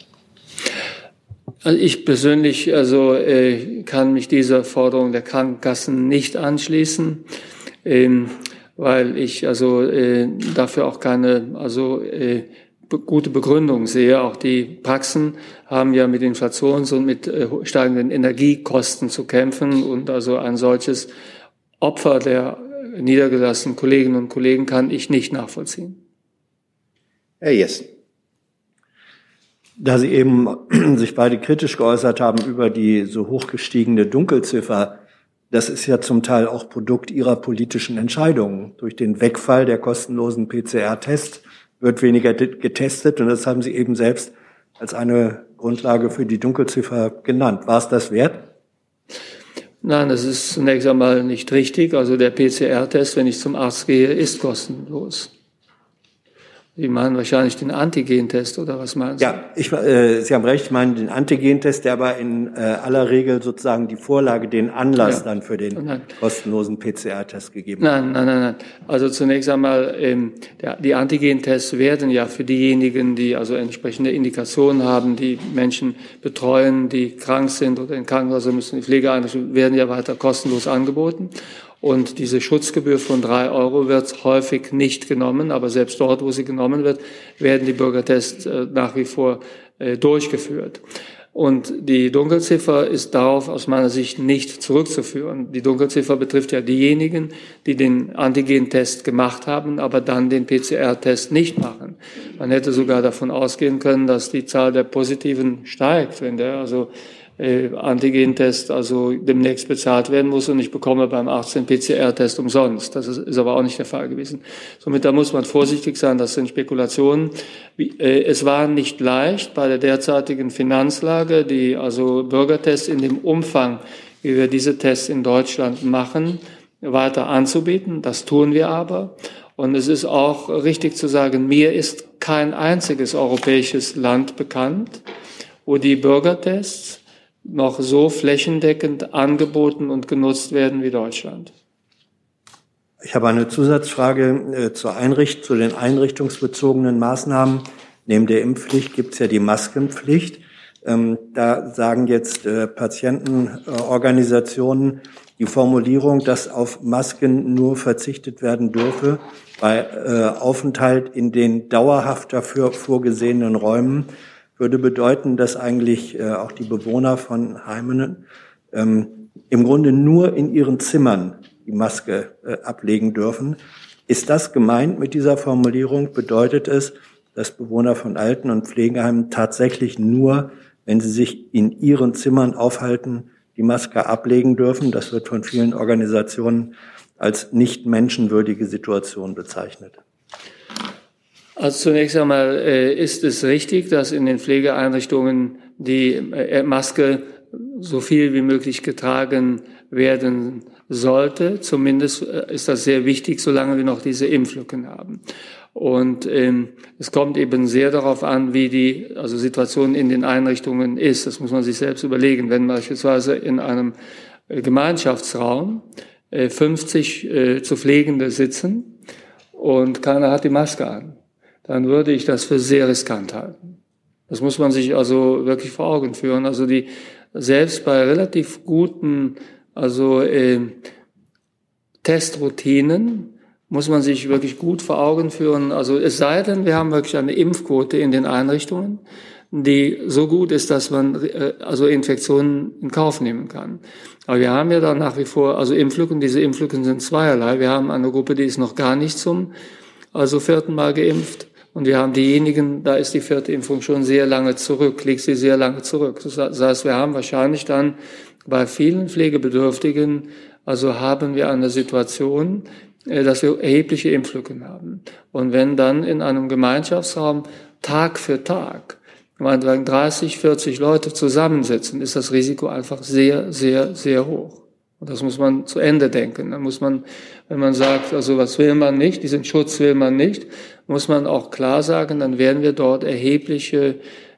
Also ich persönlich also äh, kann mich dieser Forderung der Krankenkassen nicht anschließen. Ähm, weil ich also äh, dafür auch keine also äh, gute Begründung sehe. Auch die Praxen haben ja mit Inflations- und mit äh, steigenden Energiekosten zu kämpfen und also ein solches Opfer der niedergelassenen Kolleginnen und Kollegen kann ich nicht nachvollziehen. Herr Jessen. Da Sie eben *clears throat* sich beide kritisch geäußert haben über die so hoch gestiegene Dunkelziffer, das ist ja zum Teil auch Produkt Ihrer politischen Entscheidungen. Durch den Wegfall der kostenlosen PCR-Tests wird weniger getestet und das haben Sie eben selbst als eine Grundlage für die Dunkelziffer genannt. War es das wert? Nein, das ist zunächst einmal nicht richtig. Also der PCR-Test, wenn ich zum Arzt gehe, ist kostenlos. Sie meinen wahrscheinlich den Antigentest oder was meinen Sie? Ja, ich, äh, Sie haben recht, ich meine den Antigentest, der aber in äh, aller Regel sozusagen die Vorlage, den Anlass ja. dann für den nein. kostenlosen PCR-Test gegeben nein, hat. Nein, nein, nein. Also zunächst einmal, ähm, der, die Antigentests werden ja für diejenigen, die also entsprechende Indikationen haben, die Menschen betreuen, die krank sind oder in Krankenhäusern müssen, die Pflegeeinrichtungen, werden ja weiter kostenlos angeboten. Und diese Schutzgebühr von drei Euro wird häufig nicht genommen, aber selbst dort, wo sie genommen wird, werden die Bürgertests äh, nach wie vor äh, durchgeführt. Und die Dunkelziffer ist darauf aus meiner Sicht nicht zurückzuführen. Die Dunkelziffer betrifft ja diejenigen, die den Antigentest gemacht haben, aber dann den PCR-Test nicht machen. Man hätte sogar davon ausgehen können, dass die Zahl der Positiven steigt, wenn der also äh, Antigentest also demnächst bezahlt werden muss und ich bekomme beim 18 PCR-Test umsonst. Das ist, ist, aber auch nicht der Fall gewesen. Somit da muss man vorsichtig sein, das sind Spekulationen. Wie, äh, es war nicht leicht bei der derzeitigen Finanzlage, die also Bürgertests in dem Umfang, wie wir diese Tests in Deutschland machen, weiter anzubieten. Das tun wir aber. Und es ist auch richtig zu sagen, mir ist kein einziges europäisches Land bekannt, wo die Bürgertests noch so flächendeckend angeboten und genutzt werden wie Deutschland. Ich habe eine Zusatzfrage äh, zur Einricht zu den einrichtungsbezogenen Maßnahmen. Neben der Impfpflicht gibt es ja die Maskenpflicht. Ähm, da sagen jetzt äh, Patientenorganisationen die Formulierung, dass auf Masken nur verzichtet werden dürfe bei äh, Aufenthalt in den dauerhaft dafür vorgesehenen Räumen würde bedeuten, dass eigentlich äh, auch die Bewohner von Heimen ähm, im Grunde nur in ihren Zimmern die Maske äh, ablegen dürfen. Ist das gemeint mit dieser Formulierung? Bedeutet es, dass Bewohner von Alten- und Pflegeheimen tatsächlich nur, wenn sie sich in ihren Zimmern aufhalten, die Maske ablegen dürfen? Das wird von vielen Organisationen als nicht menschenwürdige Situation bezeichnet. Also zunächst einmal äh, ist es richtig, dass in den Pflegeeinrichtungen die äh, Maske so viel wie möglich getragen werden sollte. Zumindest äh, ist das sehr wichtig, solange wir noch diese Impflücken haben. Und ähm, es kommt eben sehr darauf an, wie die also Situation in den Einrichtungen ist. Das muss man sich selbst überlegen. Wenn beispielsweise in einem äh, Gemeinschaftsraum äh, 50 äh, zu Pflegende sitzen und keiner hat die Maske an, dann würde ich das für sehr riskant halten. Das muss man sich also wirklich vor Augen führen. Also die selbst bei relativ guten also äh, Testroutinen muss man sich wirklich gut vor Augen führen. Also es sei denn, wir haben wirklich eine Impfquote in den Einrichtungen, die so gut ist, dass man äh, also Infektionen in Kauf nehmen kann. Aber wir haben ja da nach wie vor also Impflücken. Diese Impflücken sind zweierlei. Wir haben eine Gruppe, die ist noch gar nicht zum also vierten Mal geimpft und wir haben diejenigen, da ist die vierte Impfung schon sehr lange zurück, liegt sie sehr lange zurück. Das heißt, wir haben wahrscheinlich dann bei vielen Pflegebedürftigen, also haben wir eine Situation, äh, dass wir erhebliche Impflücken haben. Und wenn dann in einem Gemeinschaftsraum Tag für Tag, meinetwegen 30, 40 Leute zusammensitzen, ist das Risiko einfach sehr, sehr, sehr hoch. Und das muss man zu Ende denken. Dann muss man, wenn man sagt, also was will man nicht, diesen Schutz will man nicht, muss man auch klar sagen, dann werden wir dort erhebliche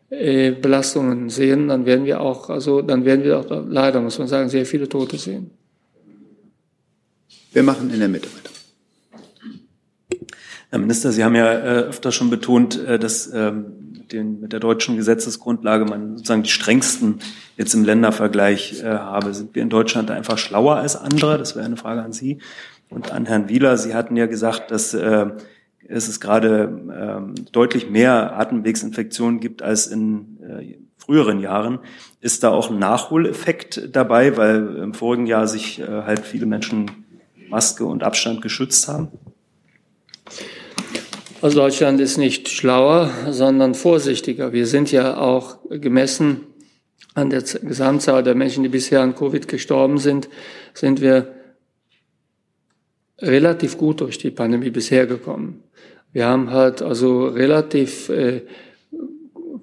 äh, Belastungen sehen, dann werden wir auch, also dann werden wir auch leider, muss man sagen, sehr viele Tote sehen. Wir machen in der Mitte weiter. Herr Minister, Sie haben ja äh, öfter schon betont, äh, dass ähm, den, mit der deutschen Gesetzesgrundlage man sozusagen die strengsten jetzt im Ländervergleich äh, habe. Sind wir in Deutschland einfach schlauer als andere? Das wäre eine Frage an Sie. Und an Herrn Wieler, Sie hatten ja gesagt, dass äh, es ist gerade äh, deutlich mehr Atemwegsinfektionen gibt als in äh, früheren Jahren. Ist da auch ein Nachholeffekt dabei, weil im vorigen Jahr sich äh, halt viele Menschen Maske und Abstand geschützt haben? Also Deutschland ist nicht schlauer, sondern vorsichtiger. Wir sind ja auch gemessen an der Gesamtzahl der Menschen, die bisher an Covid gestorben sind, sind wir relativ gut durch die Pandemie bisher gekommen. Wir haben halt also relativ äh,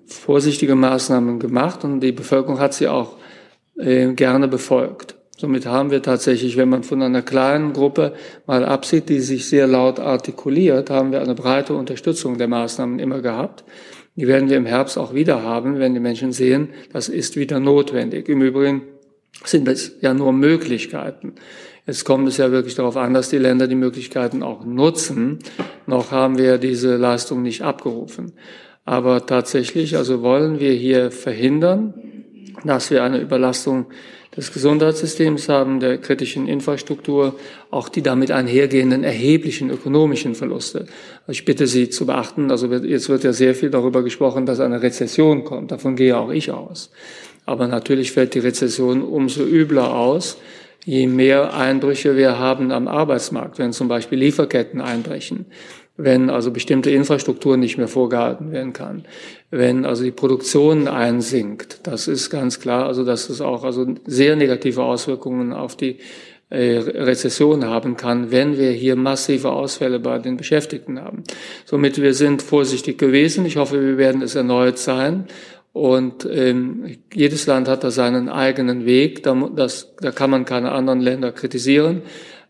vorsichtige Maßnahmen gemacht und die Bevölkerung hat sie auch äh, gerne befolgt. Somit haben wir tatsächlich, wenn man von einer kleinen Gruppe mal absieht, die sich sehr laut artikuliert, haben wir eine breite Unterstützung der Maßnahmen immer gehabt. Die werden wir im Herbst auch wieder haben, wenn die Menschen sehen, das ist wieder notwendig. Im Übrigen sind es ja nur Möglichkeiten. Jetzt kommt es ja wirklich darauf an, dass die Länder die Möglichkeiten auch nutzen. Noch haben wir diese Leistung nicht abgerufen. Aber tatsächlich, also wollen wir hier verhindern, dass wir eine Überlastung des Gesundheitssystems haben, der kritischen Infrastruktur, auch die damit einhergehenden erheblichen ökonomischen Verluste. Ich bitte Sie zu beachten, also jetzt wird ja sehr viel darüber gesprochen, dass eine Rezession kommt. Davon gehe auch ich aus. Aber natürlich fällt die Rezession umso übler aus, je mehr Einbrüche wir haben am Arbeitsmarkt, wenn zum Beispiel Lieferketten einbrechen wenn also bestimmte Infrastruktur nicht mehr vorgehalten werden kann, wenn also die Produktion einsinkt. Das ist ganz klar, also dass es auch also sehr negative Auswirkungen auf die äh, Rezession haben kann, wenn wir hier massive Ausfälle bei den Beschäftigten haben. Somit wir sind vorsichtig gewesen. Ich hoffe, wir werden es erneut sein. Und ähm, jedes Land hat da seinen eigenen Weg. Da, das, da kann man keine anderen Länder kritisieren.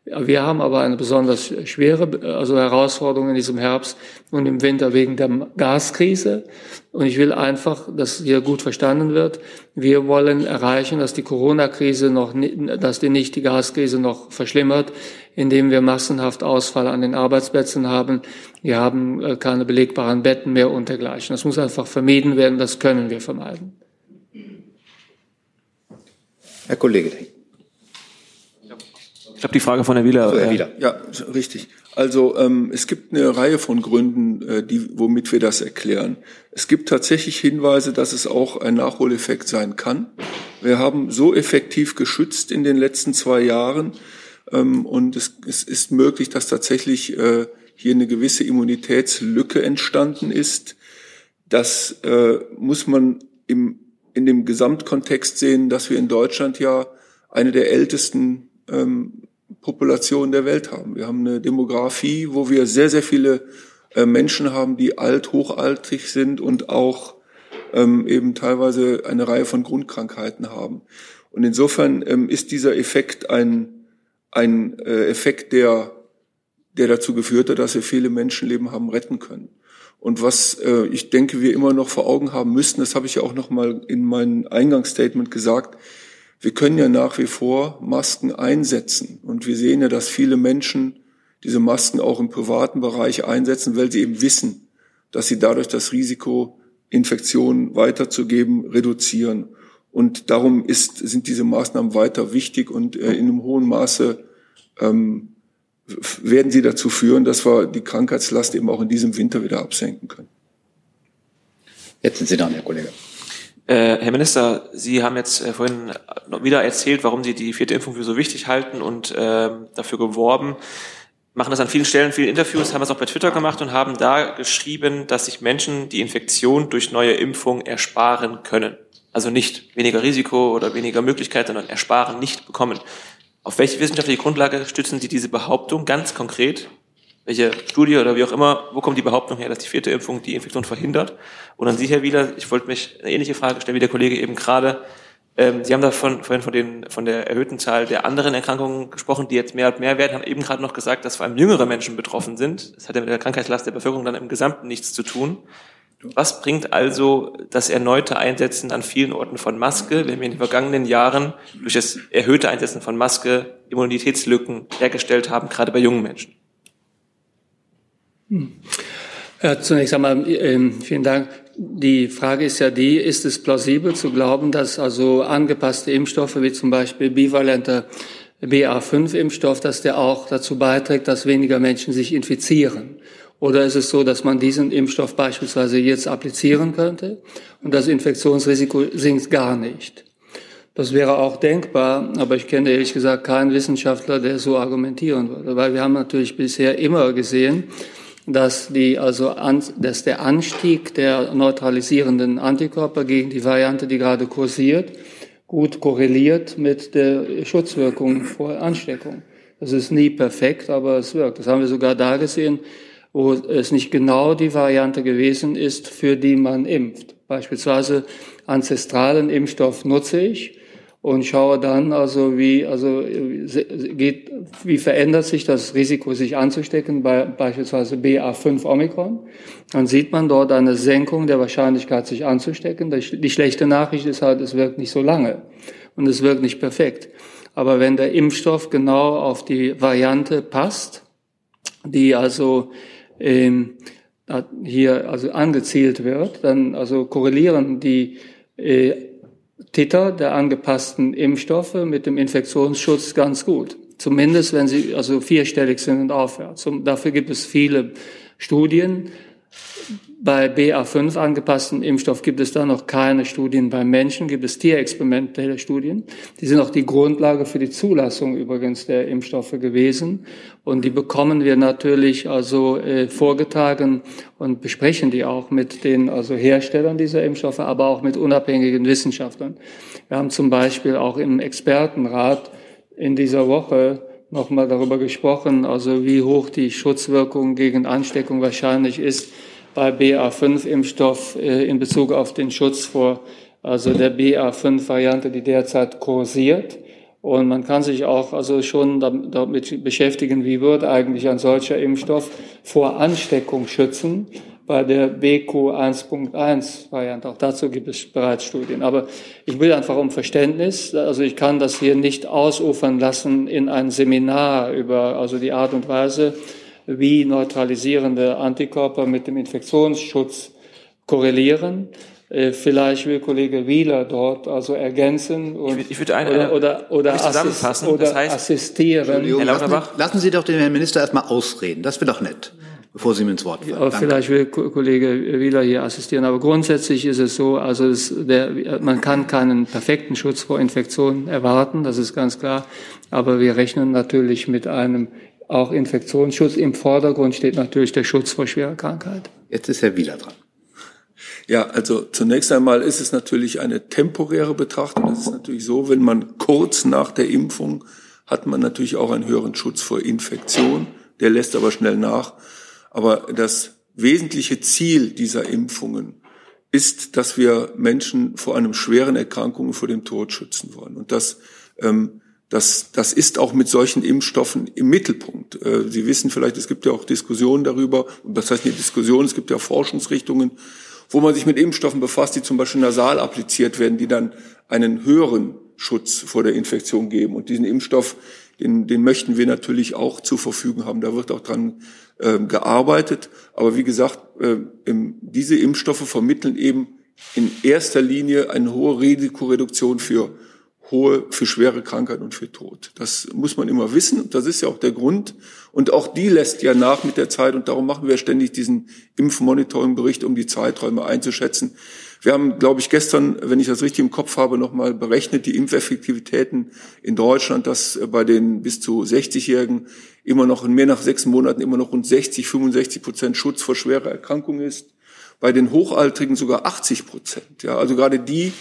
Wir haben aber eine besonders schwere also Herausforderung in diesem Herbst und im Winter wegen der Gaskrise. Und ich will einfach, dass hier gut verstanden wird. Wir wollen erreichen, dass die Corona-Krise noch, dass die nicht die Gaskrise noch verschlimmert, indem wir massenhaft Ausfall an den Arbeitsplätzen haben. Wir haben äh, keine belegbaren Betten mehr und dergleichen. Das muss einfach vermieden werden. Das können wir vermeiden. Herr Kollege. Ich habe die Frage von Herrn Wieler. So, Herr Wieler. Ja, richtig. Also ähm, es gibt eine Reihe von Gründen, äh, die, womit wir das erklären. Es gibt tatsächlich Hinweise, dass es auch ein Nachholeffekt sein kann. Wir haben so effektiv geschützt in den letzten zwei Jahren ähm, und es, es ist möglich, dass tatsächlich äh, hier eine gewisse Immunitätslücke entstanden ist. Das äh, muss man im, in dem Gesamtkontext sehen, dass wir in Deutschland ja eine der ältesten ähm, Population der Welt haben. Wir haben eine Demografie, wo wir sehr, sehr viele äh, Menschen haben, die alt, hochaltrig sind und auch ähm, eben teilweise eine Reihe von Grundkrankheiten haben. Und insofern ähm, ist dieser Effekt ein, ein äh, Effekt, der, der dazu geführt hat, dass wir viele Menschenleben haben retten können. Und was äh, ich denke, wir immer noch vor Augen haben müssten, das habe ich ja auch noch mal in meinem Eingangsstatement gesagt, wir können ja nach wie vor Masken einsetzen. Und wir sehen ja, dass viele Menschen diese Masken auch im privaten Bereich einsetzen, weil sie eben wissen, dass sie dadurch das Risiko, Infektionen weiterzugeben, reduzieren. Und darum ist, sind diese Maßnahmen weiter wichtig und äh, in einem hohen Maße ähm, werden sie dazu führen, dass wir die Krankheitslast eben auch in diesem Winter wieder absenken können. Jetzt sind Sie dran, Herr Kollege. Äh, Herr Minister, Sie haben jetzt äh, vorhin wieder erzählt, warum Sie die vierte Impfung für so wichtig halten und äh, dafür geworben. Machen das an vielen Stellen, vielen Interviews, haben das auch bei Twitter gemacht und haben da geschrieben, dass sich Menschen die Infektion durch neue Impfung ersparen können. Also nicht weniger Risiko oder weniger Möglichkeit, sondern ersparen, nicht bekommen. Auf welche wissenschaftliche Grundlage stützen Sie diese Behauptung ganz konkret? Welche Studie oder wie auch immer, wo kommt die Behauptung her, dass die vierte Impfung die Infektion verhindert? Und an Sie, Herr Wieler, ich wollte mich eine ähnliche Frage stellen wie der Kollege eben gerade. Ähm, Sie haben davon, vorhin von, den, von der erhöhten Zahl der anderen Erkrankungen gesprochen, die jetzt mehr und mehr werden, haben eben gerade noch gesagt, dass vor allem jüngere Menschen betroffen sind. Das hat ja mit der Krankheitslast der Bevölkerung dann im Gesamten nichts zu tun. Was bringt also das erneute Einsetzen an vielen Orten von Maske, wenn wir in den vergangenen Jahren durch das erhöhte Einsetzen von Maske Immunitätslücken hergestellt haben, gerade bei jungen Menschen? Ja, zunächst einmal äh, vielen Dank. Die Frage ist ja die, ist es plausibel zu glauben, dass also angepasste Impfstoffe wie zum Beispiel bivalenter BA5-Impfstoff, dass der auch dazu beiträgt, dass weniger Menschen sich infizieren? Oder ist es so, dass man diesen Impfstoff beispielsweise jetzt applizieren könnte und das Infektionsrisiko sinkt gar nicht? Das wäre auch denkbar, aber ich kenne ehrlich gesagt keinen Wissenschaftler, der so argumentieren würde, weil wir haben natürlich bisher immer gesehen, dass die also dass der Anstieg der neutralisierenden Antikörper gegen die Variante, die gerade kursiert, gut korreliert mit der Schutzwirkung vor Ansteckung. Das ist nie perfekt, aber es wirkt. Das haben wir sogar da gesehen, wo es nicht genau die Variante gewesen ist, für die man impft. Beispielsweise ancestralen Impfstoff nutze ich und schaue dann also, wie, also, geht, wie verändert sich das Risiko, sich anzustecken bei beispielsweise BA5 Omikron. Dann sieht man dort eine Senkung der Wahrscheinlichkeit, sich anzustecken. Die schlechte Nachricht ist halt, es wirkt nicht so lange und es wirkt nicht perfekt. Aber wenn der Impfstoff genau auf die Variante passt, die also ähm, hier also angezielt wird, dann also korrelieren die äh, Titer der angepassten Impfstoffe mit dem Infektionsschutz ganz gut. Zumindest wenn sie also vierstellig sind und aufwärts. Und dafür gibt es viele Studien. Bei BA5 angepassten Impfstoff gibt es da noch keine Studien beim Menschen, gibt es tierexperimentelle Studien. Die sind auch die Grundlage für die Zulassung übrigens der Impfstoffe gewesen. Und die bekommen wir natürlich also äh, vorgetragen und besprechen die auch mit den also Herstellern dieser Impfstoffe, aber auch mit unabhängigen Wissenschaftlern. Wir haben zum Beispiel auch im Expertenrat in dieser Woche nochmal darüber gesprochen, also wie hoch die Schutzwirkung gegen Ansteckung wahrscheinlich ist bei BA5-Impfstoff äh, in Bezug auf den Schutz vor also der BA5-Variante, die derzeit kursiert. Und man kann sich auch also schon damit beschäftigen, wie wird eigentlich ein solcher Impfstoff vor Ansteckung schützen bei der BQ1.1 Variante. Auch dazu gibt es bereits Studien. Aber ich will einfach um Verständnis. Also ich kann das hier nicht ausufern lassen in ein Seminar über also die Art und Weise, wie neutralisierende Antikörper mit dem Infektionsschutz korrelieren. Äh, vielleicht will Kollege Wieler dort also ergänzen und ich würde eine, oder, oder, oder, zusammenfassen. oder das heißt, assistieren. Herr Lauterbach. Lassen, lassen Sie doch den Herrn Minister erstmal ausreden. Das wäre doch nett, bevor Sie ihm ins Wort fallen. Aber vielleicht will Kollege Wieler hier assistieren. Aber grundsätzlich ist es so, also es, der, man kann keinen perfekten Schutz vor Infektionen erwarten, das ist ganz klar. Aber wir rechnen natürlich mit einem auch Infektionsschutz. Im Vordergrund steht natürlich der Schutz vor schwerer Krankheit. Jetzt ist Herr Wieler dran. Ja, also zunächst einmal ist es natürlich eine temporäre Betrachtung. Das ist natürlich so, wenn man kurz nach der Impfung hat man natürlich auch einen höheren Schutz vor Infektion. Der lässt aber schnell nach. Aber das wesentliche Ziel dieser Impfungen ist, dass wir Menschen vor einem schweren Erkrankungen vor dem Tod schützen wollen. Und das ähm, das, das ist auch mit solchen Impfstoffen im Mittelpunkt. Äh, Sie wissen vielleicht, es gibt ja auch Diskussionen darüber, das heißt nicht Diskussionen, es gibt ja Forschungsrichtungen, wo man sich mit Impfstoffen befasst, die zum Beispiel nasal appliziert werden, die dann einen höheren Schutz vor der Infektion geben. Und diesen Impfstoff, den, den möchten wir natürlich auch zur Verfügung haben. Da wird auch dran äh, gearbeitet. Aber wie gesagt, äh, im, diese Impfstoffe vermitteln eben in erster Linie eine hohe Risikoreduktion für hohe für schwere Krankheit und für Tod. Das muss man immer wissen. Das ist ja auch der Grund. Und auch die lässt ja nach mit der Zeit. Und darum machen wir ständig diesen Impfmonitoring-Bericht, um die Zeiträume einzuschätzen. Wir haben, glaube ich, gestern, wenn ich das richtig im Kopf habe, nochmal berechnet, die Impfeffektivitäten in Deutschland, dass bei den bis zu 60-Jährigen immer noch in mehr nach sechs Monaten immer noch rund 60, 65 Prozent Schutz vor schwerer Erkrankung ist. Bei den Hochaltrigen sogar 80 Prozent. Ja, also gerade die,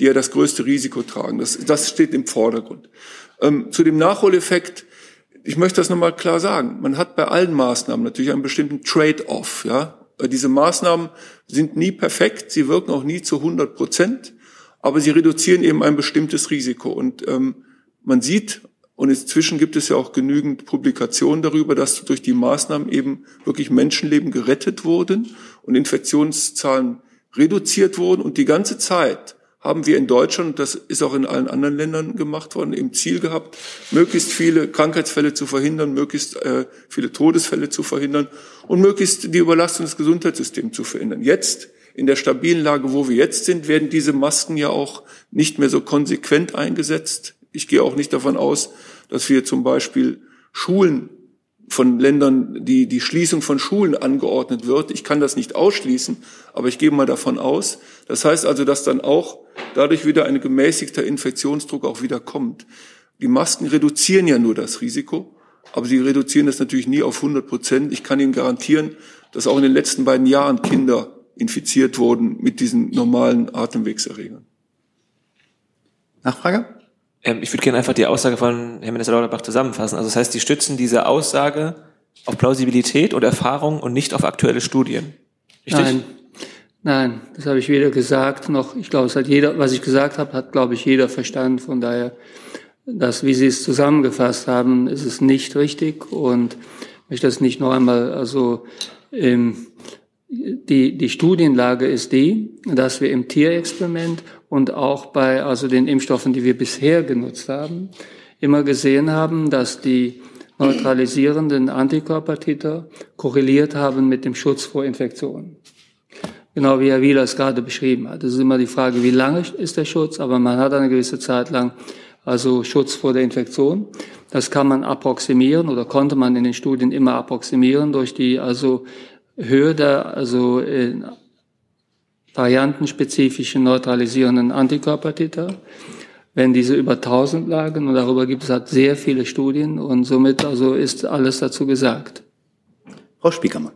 die ja das größte Risiko tragen. Das, das steht im Vordergrund. Ähm, zu dem Nachholeffekt, ich möchte das nochmal klar sagen. Man hat bei allen Maßnahmen natürlich einen bestimmten Trade-off. Ja? Diese Maßnahmen sind nie perfekt, sie wirken auch nie zu 100 Prozent. aber sie reduzieren eben ein bestimmtes Risiko. Und ähm, man sieht, und inzwischen gibt es ja auch genügend Publikationen darüber, dass durch die Maßnahmen eben wirklich Menschenleben gerettet wurden und Infektionszahlen reduziert wurden. Und die ganze Zeit haben wir in Deutschland, das ist auch in allen anderen Ländern gemacht worden, im Ziel gehabt, möglichst viele Krankheitsfälle zu verhindern, möglichst äh, viele Todesfälle zu verhindern und möglichst die Überlastung des Gesundheitssystems zu verhindern. Jetzt, in der stabilen Lage, wo wir jetzt sind, werden diese Masken ja auch nicht mehr so konsequent eingesetzt. Ich gehe auch nicht davon aus, dass wir zum Beispiel Schulen von Ländern, die die Schließung von Schulen angeordnet wird. Ich kann das nicht ausschließen, aber ich gehe mal davon aus. Das heißt also, dass dann auch dadurch wieder ein gemäßigter Infektionsdruck auch wieder kommt. Die Masken reduzieren ja nur das Risiko, aber sie reduzieren das natürlich nie auf 100 Prozent. Ich kann Ihnen garantieren, dass auch in den letzten beiden Jahren Kinder infiziert wurden mit diesen normalen Atemwegserregern. Nachfrage? Ähm, ich würde gerne einfach die Aussage von Herrn Minister Lauterbach zusammenfassen. Also das heißt, Sie stützen diese Aussage auf Plausibilität und Erfahrung und nicht auf aktuelle Studien. Richtig? Nein, nein, das habe ich weder gesagt noch. Ich glaube, es hat jeder, was ich gesagt habe, hat glaube ich jeder verstanden. Von daher, dass wie Sie es zusammengefasst haben, ist es nicht richtig und ich möchte das nicht noch einmal also ähm, die, die Studienlage ist die, dass wir im Tierexperiment und auch bei also den Impfstoffen, die wir bisher genutzt haben, immer gesehen haben, dass die neutralisierenden Antikörpertiter korreliert haben mit dem Schutz vor Infektionen. Genau wie Herr Wieler es gerade beschrieben hat. Es ist immer die Frage, wie lange ist der Schutz, aber man hat eine gewisse Zeit lang also Schutz vor der Infektion. Das kann man approximieren oder konnte man in den Studien immer approximieren durch die also Höhe der also äh, variantenspezifischen neutralisierenden Antikörpertiter. Wenn diese über 1000 lagen, und darüber gibt es halt sehr viele Studien, und somit also ist alles dazu gesagt. Frau Spiekermann.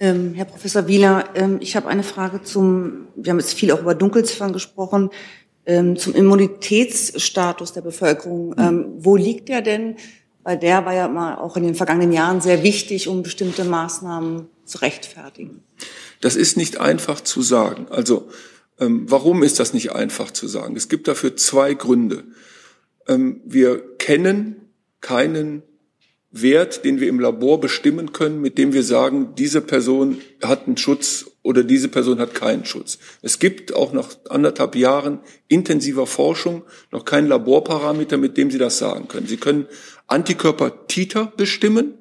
Ähm, Herr Professor Wieler, ähm, ich habe eine Frage zum, wir haben jetzt viel auch über Dunkelziffern gesprochen, ähm, zum Immunitätsstatus der Bevölkerung. Ähm, wo liegt der denn? Weil der war ja mal auch in den vergangenen Jahren sehr wichtig, um bestimmte Maßnahmen zu rechtfertigen. Das ist nicht einfach zu sagen. Also ähm, warum ist das nicht einfach zu sagen? Es gibt dafür zwei Gründe. Ähm, wir kennen keinen Wert, den wir im Labor bestimmen können, mit dem wir sagen, diese Person hat einen Schutz oder diese Person hat keinen Schutz. Es gibt auch nach anderthalb Jahren intensiver Forschung noch keinen Laborparameter, mit dem Sie das sagen können. Sie können Antikörper-Titer bestimmen,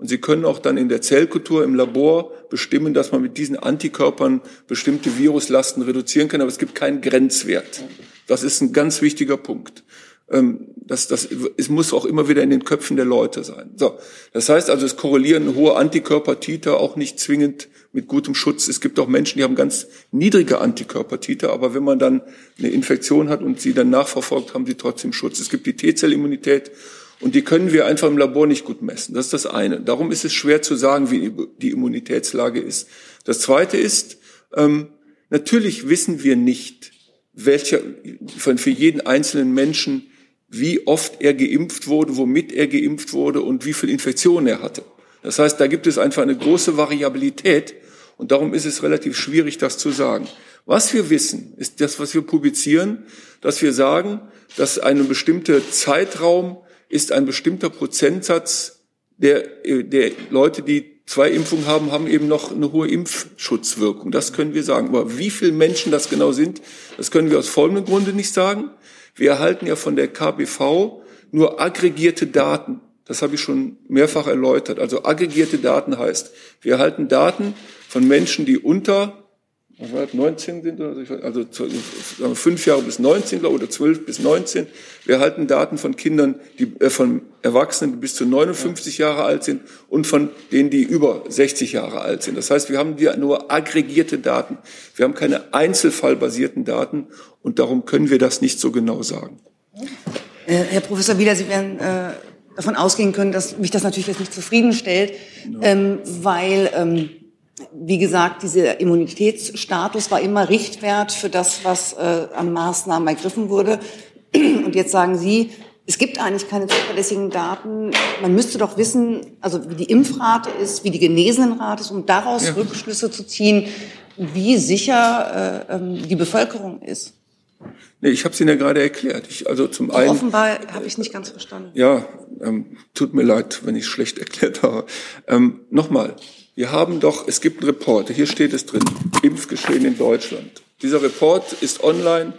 und Sie können auch dann in der Zellkultur im Labor bestimmen, dass man mit diesen Antikörpern bestimmte Viruslasten reduzieren kann, aber es gibt keinen Grenzwert. Das ist ein ganz wichtiger Punkt. Ähm, das, das, es muss auch immer wieder in den Köpfen der Leute sein. So, das heißt also, es korrelieren hohe Antikörpertiter auch nicht zwingend mit gutem Schutz. Es gibt auch Menschen, die haben ganz niedrige Antikörpertiter, aber wenn man dann eine Infektion hat und sie dann nachverfolgt, haben sie trotzdem Schutz. Es gibt die T-Zellimmunität und die können wir einfach im Labor nicht gut messen. Das ist das eine. Darum ist es schwer zu sagen, wie die Immunitätslage ist. Das zweite ist, ähm, natürlich wissen wir nicht, welcher, von, für jeden einzelnen Menschen, wie oft er geimpft wurde, womit er geimpft wurde und wie viel Infektionen er hatte. Das heißt, da gibt es einfach eine große Variabilität und darum ist es relativ schwierig, das zu sagen. Was wir wissen, ist das, was wir publizieren, dass wir sagen, dass ein bestimmter Zeitraum ist ein bestimmter Prozentsatz der, der Leute, die zwei Impfungen haben, haben eben noch eine hohe Impfschutzwirkung. Das können wir sagen. Aber wie viele Menschen das genau sind, das können wir aus folgendem Grunde nicht sagen. Wir erhalten ja von der KBV nur aggregierte Daten. Das habe ich schon mehrfach erläutert. Also aggregierte Daten heißt, wir erhalten Daten von Menschen, die unter 19 sind, also fünf Jahre bis 19 oder zwölf bis 19. Wir erhalten Daten von Kindern, die, äh, von Erwachsenen, die bis zu 59 Jahre alt sind und von denen, die über 60 Jahre alt sind. Das heißt, wir haben hier nur aggregierte Daten. Wir haben keine einzelfallbasierten Daten und darum können wir das nicht so genau sagen. Äh, Herr Professor Wieler, Sie werden äh, davon ausgehen können, dass mich das natürlich jetzt nicht zufriedenstellt, no. ähm, weil ähm, wie gesagt, dieser Immunitätsstatus war immer Richtwert für das, was äh, an Maßnahmen ergriffen wurde. *clears throat* Und jetzt sagen Sie, es gibt eigentlich keine zuverlässigen Daten. Man müsste doch wissen, also wie die Impfrate ist, wie die Genesenenrate ist, um daraus ja. Rückschlüsse zu ziehen, wie sicher äh, ähm, die Bevölkerung ist. Nee, ich habe es Ihnen ja gerade erklärt. Ich, also zum einen. offenbar habe ich nicht ganz verstanden. Ja, ähm, tut mir leid, wenn ich es schlecht *laughs* erklärt habe. Ähm, Nochmal, wir haben doch, es gibt einen Report, hier steht es drin, Impfgeschehen in Deutschland. Dieser Report ist online,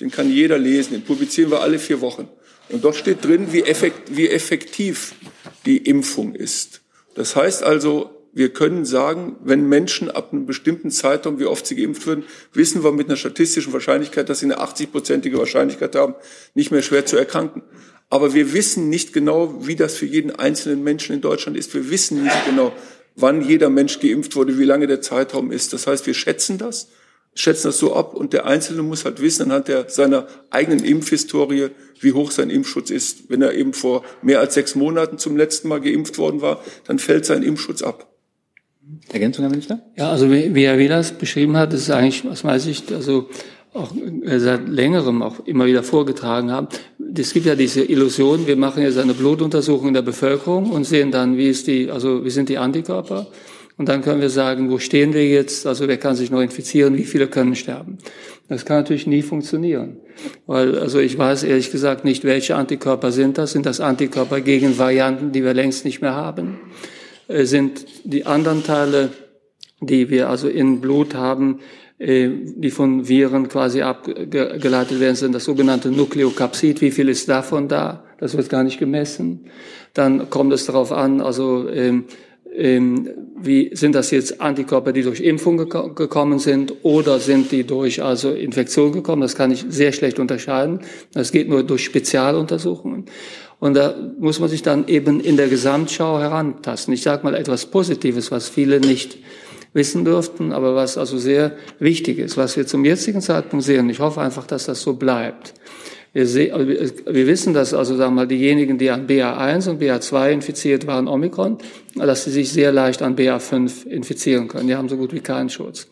den kann jeder lesen, den publizieren wir alle vier Wochen. Und dort steht drin, wie, effekt, wie effektiv die Impfung ist. Das heißt also, wir können sagen, wenn Menschen ab einem bestimmten Zeitraum, wie oft sie geimpft würden, wissen wir mit einer statistischen Wahrscheinlichkeit, dass sie eine 80-prozentige Wahrscheinlichkeit haben, nicht mehr schwer zu erkranken. Aber wir wissen nicht genau, wie das für jeden einzelnen Menschen in Deutschland ist. Wir wissen nicht genau, wann jeder Mensch geimpft wurde, wie lange der Zeitraum ist. Das heißt, wir schätzen das, schätzen das so ab und der Einzelne muss halt wissen anhand der, seiner eigenen Impfhistorie, wie hoch sein Impfschutz ist. Wenn er eben vor mehr als sechs Monaten zum letzten Mal geimpft worden war, dann fällt sein Impfschutz ab. Ergänzung, Herr Minister? Ja, also wie, wie Herr Wielers beschrieben hat, ist eigentlich aus meiner Sicht also auch äh, seit längerem auch immer wieder vorgetragen haben. Es gibt ja diese Illusion, wir machen jetzt eine Blutuntersuchung in der Bevölkerung und sehen dann, wie ist die, also wie sind die Antikörper. Und dann können wir sagen, wo stehen wir jetzt? Also wer kann sich noch infizieren? Wie viele können sterben? Das kann natürlich nie funktionieren. Weil, also ich weiß ehrlich gesagt nicht, welche Antikörper sind das? Sind das Antikörper gegen Varianten, die wir längst nicht mehr haben? Äh, sind die anderen Teile, die wir also in Blut haben, die von Viren quasi abgeleitet werden, sind das sogenannte Nukleokapsid. Wie viel ist davon da? Das wird gar nicht gemessen. Dann kommt es darauf an, also ähm, ähm, wie sind das jetzt Antikörper, die durch Impfung geko gekommen sind oder sind die durch also Infektion gekommen? Das kann ich sehr schlecht unterscheiden. Das geht nur durch Spezialuntersuchungen. Und da muss man sich dann eben in der Gesamtschau herantasten. Ich sage mal etwas Positives, was viele nicht wissen dürften, aber was also sehr wichtig ist, was wir zum jetzigen Zeitpunkt sehen. Ich hoffe einfach, dass das so bleibt. Wir, sehen, also wir wissen, dass also sagen wir mal diejenigen, die an BA1 und BA2 infiziert waren, Omikron, dass sie sich sehr leicht an BA5 infizieren können. Die haben so gut wie keinen Schutz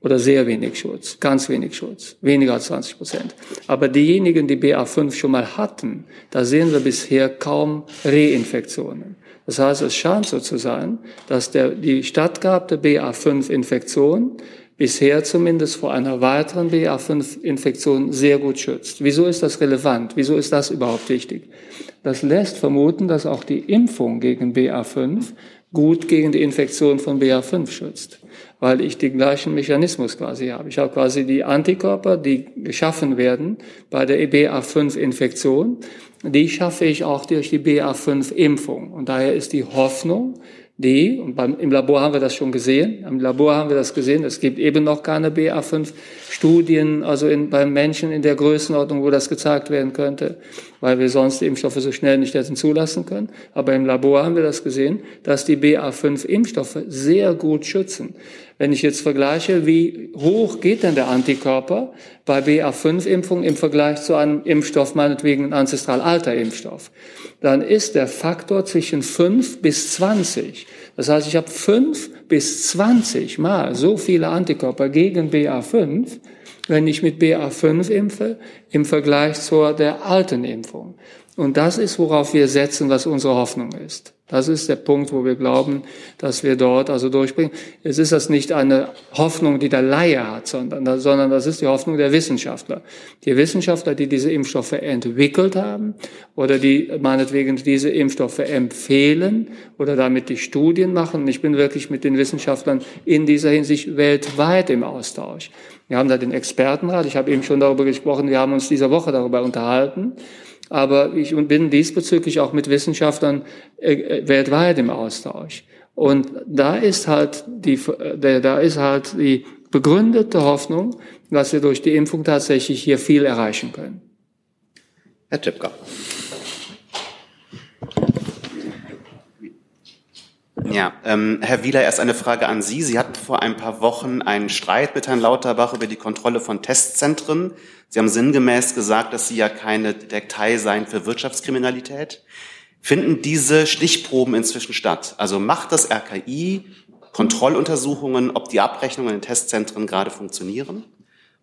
oder sehr wenig Schutz, ganz wenig Schutz, weniger als 20 Prozent. Aber diejenigen, die BA5 schon mal hatten, da sehen wir bisher kaum Reinfektionen. Das heißt, es scheint so zu sein, dass der, die stattgehabte BA5-Infektion bisher zumindest vor einer weiteren BA5-Infektion sehr gut schützt. Wieso ist das relevant? Wieso ist das überhaupt wichtig? Das lässt vermuten, dass auch die Impfung gegen BA5 gut gegen die Infektion von BA5 schützt, weil ich den gleichen Mechanismus quasi habe. Ich habe quasi die Antikörper, die geschaffen werden bei der BA5-Infektion, die schaffe ich auch durch die BA5-Impfung. Und daher ist die Hoffnung, die, und beim, im Labor haben wir das schon gesehen, im Labor haben wir das gesehen, es gibt eben noch keine BA5-Studien, also in, beim Menschen in der Größenordnung, wo das gezeigt werden könnte, weil wir sonst die Impfstoffe so schnell nicht hätten zulassen können. Aber im Labor haben wir das gesehen, dass die BA5-Impfstoffe sehr gut schützen. Wenn ich jetzt vergleiche, wie hoch geht denn der Antikörper bei BA5-Impfung im Vergleich zu einem Impfstoff, meinetwegen ein ancestral alter Impfstoff, dann ist der Faktor zwischen 5 bis 20. Das heißt, ich habe 5 bis 20 mal so viele Antikörper gegen BA5, wenn ich mit BA5 impfe, im Vergleich zur der alten Impfung. Und das ist, worauf wir setzen, was unsere Hoffnung ist. Das ist der Punkt, wo wir glauben, dass wir dort also durchbringen. Es ist das nicht eine Hoffnung, die der Laie hat, sondern, sondern das ist die Hoffnung der Wissenschaftler. Die Wissenschaftler, die diese Impfstoffe entwickelt haben oder die meinetwegen diese Impfstoffe empfehlen oder damit die Studien machen. Ich bin wirklich mit den Wissenschaftlern in dieser Hinsicht weltweit im Austausch. Wir haben da den Expertenrat. Ich habe eben schon darüber gesprochen. Wir haben uns dieser Woche darüber unterhalten aber ich bin diesbezüglich auch mit Wissenschaftlern äh, äh, weltweit im Austausch. Und da ist halt die, äh, da ist halt die begründete Hoffnung, dass wir durch die Impfung tatsächlich hier viel erreichen können. Herr Tschipka. Ja, ähm, Herr Wieler, erst eine Frage an Sie. Sie hatten vor ein paar Wochen einen Streit mit Herrn Lauterbach über die Kontrolle von Testzentren. Sie haben sinngemäß gesagt, dass Sie ja keine Detektei seien für Wirtschaftskriminalität. Finden diese Stichproben inzwischen statt? Also macht das RKI Kontrolluntersuchungen, ob die Abrechnungen in Testzentren gerade funktionieren?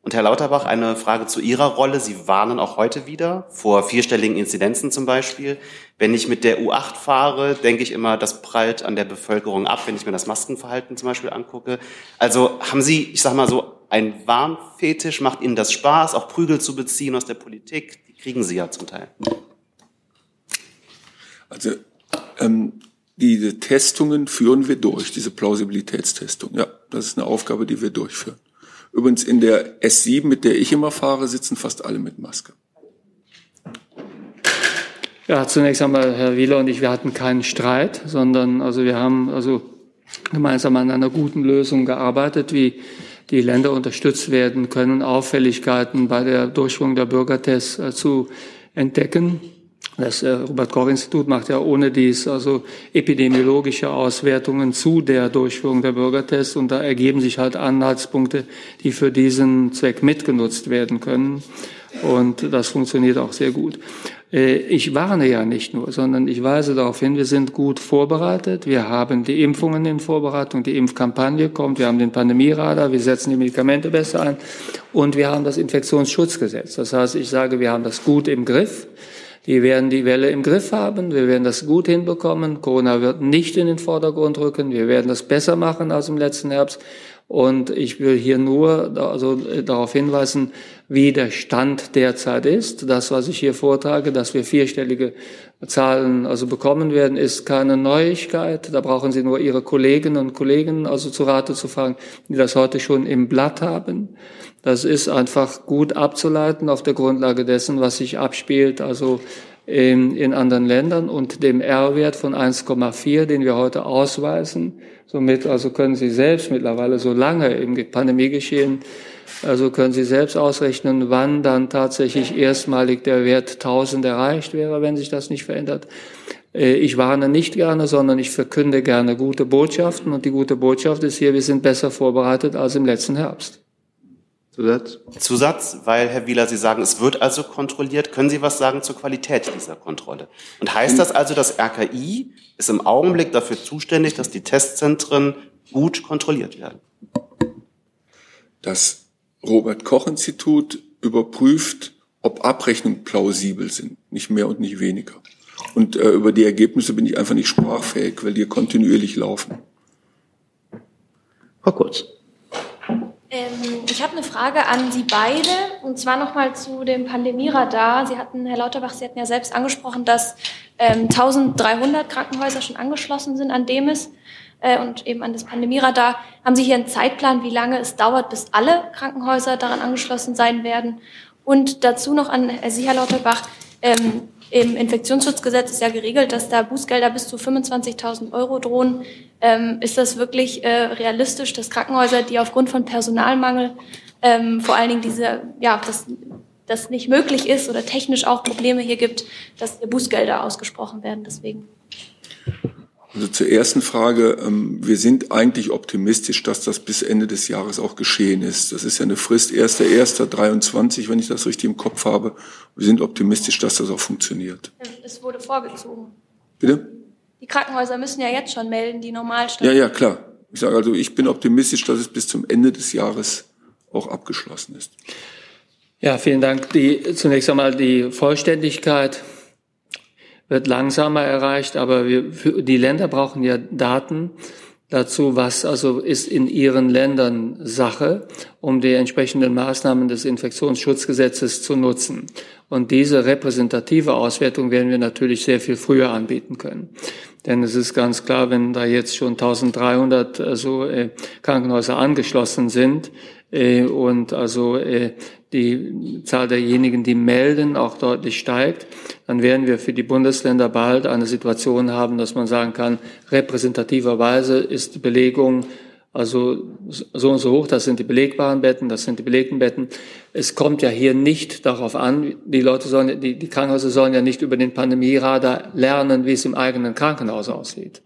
Und Herr Lauterbach, eine Frage zu Ihrer Rolle. Sie warnen auch heute wieder vor vierstelligen Inzidenzen zum Beispiel. Wenn ich mit der U8 fahre, denke ich immer, das prallt an der Bevölkerung ab, wenn ich mir das Maskenverhalten zum Beispiel angucke. Also haben Sie, ich sage mal so, ein Warnfetisch? Macht Ihnen das Spaß, auch Prügel zu beziehen aus der Politik? Die kriegen Sie ja zum Teil. Also ähm, diese Testungen führen wir durch, diese Plausibilitätstestung. Ja, das ist eine Aufgabe, die wir durchführen. Übrigens in der S7, mit der ich immer fahre, sitzen fast alle mit Maske. Ja, zunächst einmal Herr Wieler und ich, wir hatten keinen Streit, sondern also wir haben also gemeinsam an einer guten Lösung gearbeitet, wie die Länder unterstützt werden können, Auffälligkeiten bei der Durchführung der Bürgertests äh, zu entdecken. Das äh, Robert-Koch-Institut macht ja ohne dies also epidemiologische Auswertungen zu der Durchführung der Bürgertests und da ergeben sich halt Anhaltspunkte, die für diesen Zweck mitgenutzt werden können. Und das funktioniert auch sehr gut. Äh, ich warne ja nicht nur, sondern ich weise darauf hin, wir sind gut vorbereitet. Wir haben die Impfungen in Vorbereitung, die Impfkampagne kommt, wir haben den Pandemieradar, wir setzen die Medikamente besser ein und wir haben das Infektionsschutzgesetz. Das heißt, ich sage, wir haben das gut im Griff. Die werden die Welle im Griff haben. Wir werden das gut hinbekommen. Corona wird nicht in den Vordergrund rücken. Wir werden das besser machen als im letzten Herbst. Und ich will hier nur also äh, darauf hinweisen, wie der Stand derzeit ist. Das, was ich hier vortrage, dass wir vierstellige Zahlen also bekommen werden, ist keine Neuigkeit. Da brauchen Sie nur Ihre Kolleginnen und Kollegen also zu Rate zu fragen, die das heute schon im Blatt haben. Das ist einfach gut abzuleiten auf der Grundlage dessen, was sich abspielt, also in, in anderen Ländern und dem R-Wert von 1,4, den wir heute ausweisen. Somit also können Sie selbst mittlerweile so lange im Pandemiegeschehen, also können Sie selbst ausrechnen, wann dann tatsächlich erstmalig der Wert 1000 erreicht wäre, wenn sich das nicht verändert. Äh, ich warne nicht gerne, sondern ich verkünde gerne gute Botschaften und die gute Botschaft ist hier, wir sind besser vorbereitet als im letzten Herbst. Zusatz? Zusatz, weil Herr Wieler, Sie sagen, es wird also kontrolliert. Können Sie was sagen zur Qualität dieser Kontrolle? Und heißt das also, das RKI ist im Augenblick dafür zuständig, dass die Testzentren gut kontrolliert werden? Das Robert Koch Institut überprüft, ob Abrechnungen plausibel sind, nicht mehr und nicht weniger. Und äh, über die Ergebnisse bin ich einfach nicht sprachfähig, weil die kontinuierlich laufen. Frau Kurz. Ähm, ich habe eine Frage an Sie beide, und zwar nochmal zu dem Pandemieradar. Sie hatten, Herr Lauterbach, Sie hatten ja selbst angesprochen, dass ähm, 1300 Krankenhäuser schon angeschlossen sind an DEMIS äh, und eben an das Pandemieradar. Haben Sie hier einen Zeitplan, wie lange es dauert, bis alle Krankenhäuser daran angeschlossen sein werden? Und dazu noch an Sie, Herr Lauterbach, ähm, im Infektionsschutzgesetz ist ja geregelt, dass da Bußgelder bis zu 25.000 Euro drohen. Ähm, ist das wirklich äh, realistisch, dass Krankenhäuser, die aufgrund von Personalmangel ähm, vor allen Dingen diese, ja, dass das nicht möglich ist oder technisch auch Probleme hier gibt, dass hier Bußgelder ausgesprochen werden deswegen? Also zur ersten Frage. Ähm, wir sind eigentlich optimistisch, dass das bis Ende des Jahres auch geschehen ist. Das ist ja eine Frist 1.1.23, wenn ich das richtig im Kopf habe. Wir sind optimistisch, dass das auch funktioniert. Es wurde vorgezogen. Bitte? Die Krankenhäuser müssen ja jetzt schon melden, die normal Ja, ja, klar. Ich sage also, ich bin optimistisch, dass es bis zum Ende des Jahres auch abgeschlossen ist. Ja, vielen Dank. Die, zunächst einmal die Vollständigkeit wird langsamer erreicht, aber wir, die Länder brauchen ja Daten dazu, was also ist in ihren Ländern Sache, um die entsprechenden Maßnahmen des Infektionsschutzgesetzes zu nutzen. Und diese repräsentative Auswertung werden wir natürlich sehr viel früher anbieten können. Denn es ist ganz klar, wenn da jetzt schon 1300 also, äh, Krankenhäuser angeschlossen sind äh, und also äh, die Zahl derjenigen, die melden, auch deutlich steigt, dann werden wir für die Bundesländer bald eine Situation haben, dass man sagen kann, repräsentativerweise ist Belegung also so und so hoch, das sind die belegbaren Betten, das sind die belegten Betten. Es kommt ja hier nicht darauf an, die Leute sollen, die, die Krankenhäuser sollen ja nicht über den Pandemieradar lernen, wie es im eigenen Krankenhaus aussieht.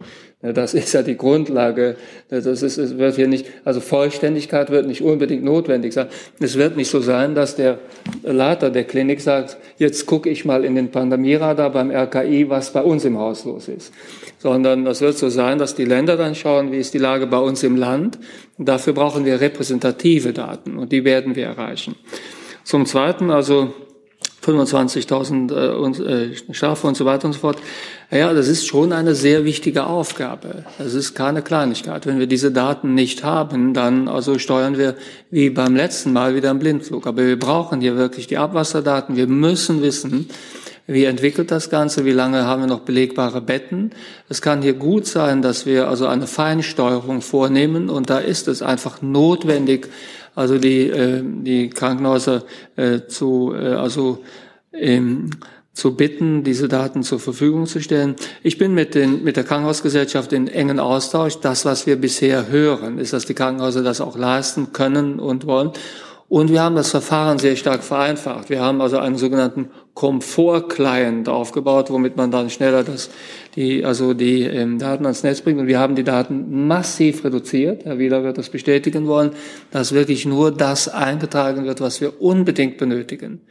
Das ist ja die Grundlage. Das ist, es wird hier nicht, also Vollständigkeit wird nicht unbedingt notwendig sein. Es wird nicht so sein, dass der Leiter der Klinik sagt, jetzt gucke ich mal in den Pandemieradar beim RKI, was bei uns im Haus los ist. Sondern es wird so sein, dass die Länder dann schauen, wie ist die Lage bei uns im Land. Dafür brauchen wir repräsentative Daten und die werden wir erreichen. Zum Zweiten, also 25.000 äh, äh, Strafe und so weiter und so fort. Ja, das ist schon eine sehr wichtige Aufgabe. Das ist keine Kleinigkeit. Wenn wir diese Daten nicht haben, dann also steuern wir wie beim letzten Mal wieder im Blindflug. Aber wir brauchen hier wirklich die Abwasserdaten. Wir müssen wissen, wie entwickelt das Ganze? Wie lange haben wir noch belegbare Betten? Es kann hier gut sein, dass wir also eine Feinsteuerung vornehmen und da ist es einfach notwendig, also die, äh, die Krankenhäuser äh, zu, äh, also ähm, zu bitten, diese Daten zur Verfügung zu stellen. Ich bin mit, den, mit der Krankenhausgesellschaft in engen Austausch. Das, was wir bisher hören, ist, dass die Krankenhäuser das auch leisten können und wollen. Und wir haben das Verfahren sehr stark vereinfacht. Wir haben also einen sogenannten Komfort-Client aufgebaut, womit man dann schneller das, die, also die ähm, Daten ans Netz bringt. Und wir haben die Daten massiv reduziert. Herr Wieler wird das bestätigen wollen, dass wirklich nur das eingetragen wird, was wir unbedingt benötigen.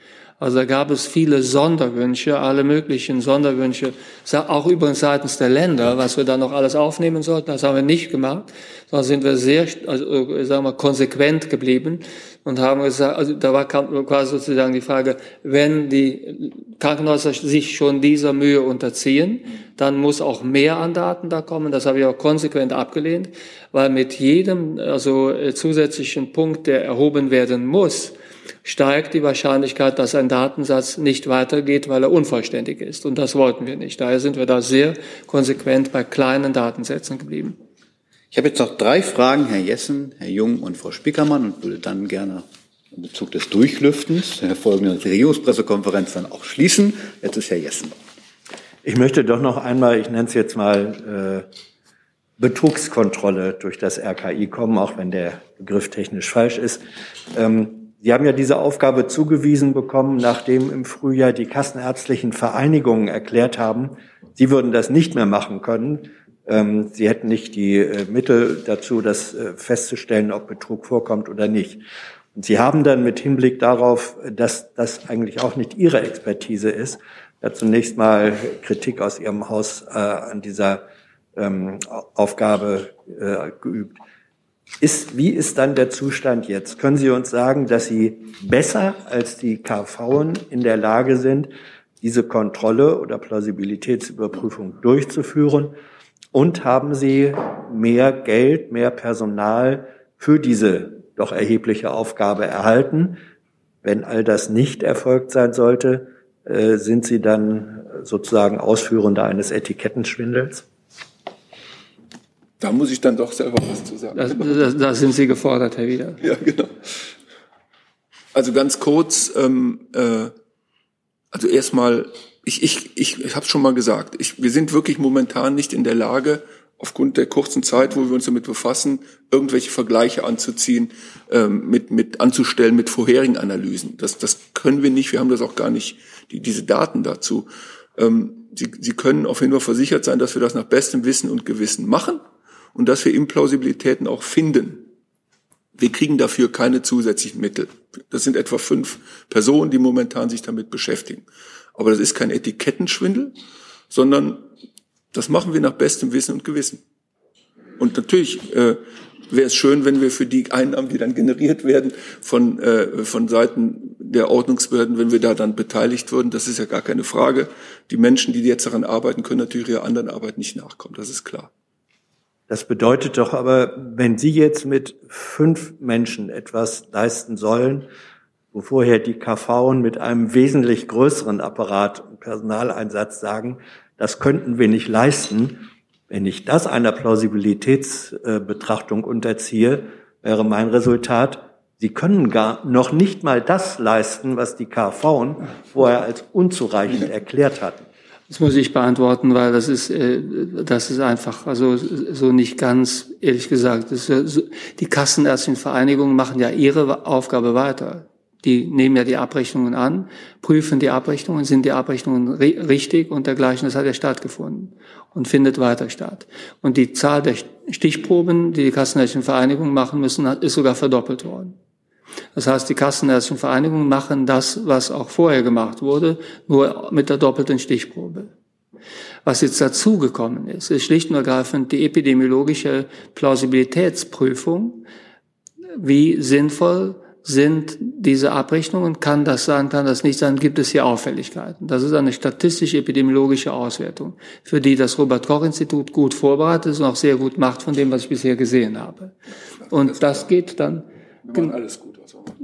Also da gab es viele Sonderwünsche, alle möglichen Sonderwünsche, auch übrigens seitens der Länder, was wir da noch alles aufnehmen sollten. Das haben wir nicht gemacht, sondern sind wir sehr, also, sagen wir, konsequent geblieben und haben gesagt, also da war quasi sozusagen die Frage, wenn die Krankenhäuser sich schon dieser Mühe unterziehen, dann muss auch mehr an Daten da kommen. Das habe ich auch konsequent abgelehnt, weil mit jedem also zusätzlichen Punkt, der erhoben werden muss, steigt die Wahrscheinlichkeit, dass ein Datensatz nicht weitergeht, weil er unvollständig ist. Und das wollten wir nicht. Daher sind wir da sehr konsequent bei kleinen Datensätzen geblieben. Ich habe jetzt noch drei Fragen, Herr Jessen, Herr Jung und Frau Spickermann, und würde dann gerne in Bezug des Durchlüftens der folgenden Regierungspressekonferenz dann auch schließen. Jetzt ist Herr Jessen. Ich möchte doch noch einmal, ich nenne es jetzt mal äh, Betrugskontrolle durch das RKI kommen, auch wenn der Begriff technisch falsch ist. Ähm, Sie haben ja diese Aufgabe zugewiesen bekommen, nachdem im Frühjahr die kassenärztlichen Vereinigungen erklärt haben, sie würden das nicht mehr machen können. Ähm, sie hätten nicht die äh, Mittel dazu, das äh, festzustellen, ob Betrug vorkommt oder nicht. Und Sie haben dann mit Hinblick darauf, dass das eigentlich auch nicht Ihre Expertise ist, ja zunächst mal Kritik aus Ihrem Haus äh, an dieser ähm, Aufgabe geübt. Ist, wie ist dann der Zustand jetzt? Können Sie uns sagen, dass Sie besser als die KV in der Lage sind, diese Kontrolle oder Plausibilitätsüberprüfung durchzuführen? Und haben Sie mehr Geld, mehr Personal für diese doch erhebliche Aufgabe erhalten? Wenn all das nicht erfolgt sein sollte, äh, sind Sie dann sozusagen Ausführender eines Etikettenschwindels? Da muss ich dann doch selber was zu sagen. Da, sind Sie gefordert, Herr Wieder. Ja, genau. Also ganz kurz, ähm, äh, also erstmal, ich, ich, ich, ich habe schon mal gesagt, ich, wir sind wirklich momentan nicht in der Lage, aufgrund der kurzen Zeit, wo wir uns damit befassen, irgendwelche Vergleiche anzuziehen, ähm, mit, mit anzustellen mit vorherigen Analysen. Das, das können wir nicht. Wir haben das auch gar nicht, die, diese Daten dazu. Ähm, Sie, Sie können auf jeden Fall versichert sein, dass wir das nach bestem Wissen und Gewissen machen und dass wir Implausibilitäten auch finden. Wir kriegen dafür keine zusätzlichen Mittel. Das sind etwa fünf Personen, die momentan sich damit beschäftigen. Aber das ist kein Etikettenschwindel, sondern das machen wir nach bestem Wissen und Gewissen. Und natürlich äh, wäre es schön, wenn wir für die Einnahmen, die dann generiert werden von, äh, von Seiten der Ordnungsbehörden, wenn wir da dann beteiligt würden. Das ist ja gar keine Frage. Die Menschen, die jetzt daran arbeiten, können natürlich ihrer anderen Arbeit nicht nachkommen. Das ist klar. Das bedeutet doch aber, wenn Sie jetzt mit fünf Menschen etwas leisten sollen, wo vorher die KV mit einem wesentlich größeren Apparat und Personaleinsatz sagen, das könnten wir nicht leisten. Wenn ich das einer Plausibilitätsbetrachtung unterziehe, wäre mein Resultat, Sie können gar noch nicht mal das leisten, was die KV vorher als unzureichend erklärt hatten. Das muss ich beantworten, weil das ist, äh, das ist einfach, also so nicht ganz, ehrlich gesagt. Das die Kassenärztlichen Vereinigungen machen ja ihre Aufgabe weiter. Die nehmen ja die Abrechnungen an, prüfen die Abrechnungen, sind die Abrechnungen richtig und dergleichen. Das hat ja stattgefunden und findet weiter statt. Und die Zahl der Stichproben, die die Kassenärztlichen Vereinigungen machen müssen, ist sogar verdoppelt worden. Das heißt, die Kassenärztlichen Vereinigungen machen das, was auch vorher gemacht wurde, nur mit der doppelten Stichprobe. Was jetzt dazugekommen ist, ist schlicht und ergreifend die epidemiologische Plausibilitätsprüfung. Wie sinnvoll sind diese Abrechnungen? Kann das sein, kann das nicht sein? Gibt es hier Auffälligkeiten? Das ist eine statistisch-epidemiologische Auswertung, für die das Robert-Koch-Institut gut vorbereitet ist und auch sehr gut macht von dem, was ich bisher gesehen habe. Und das geht dann. Alles gut.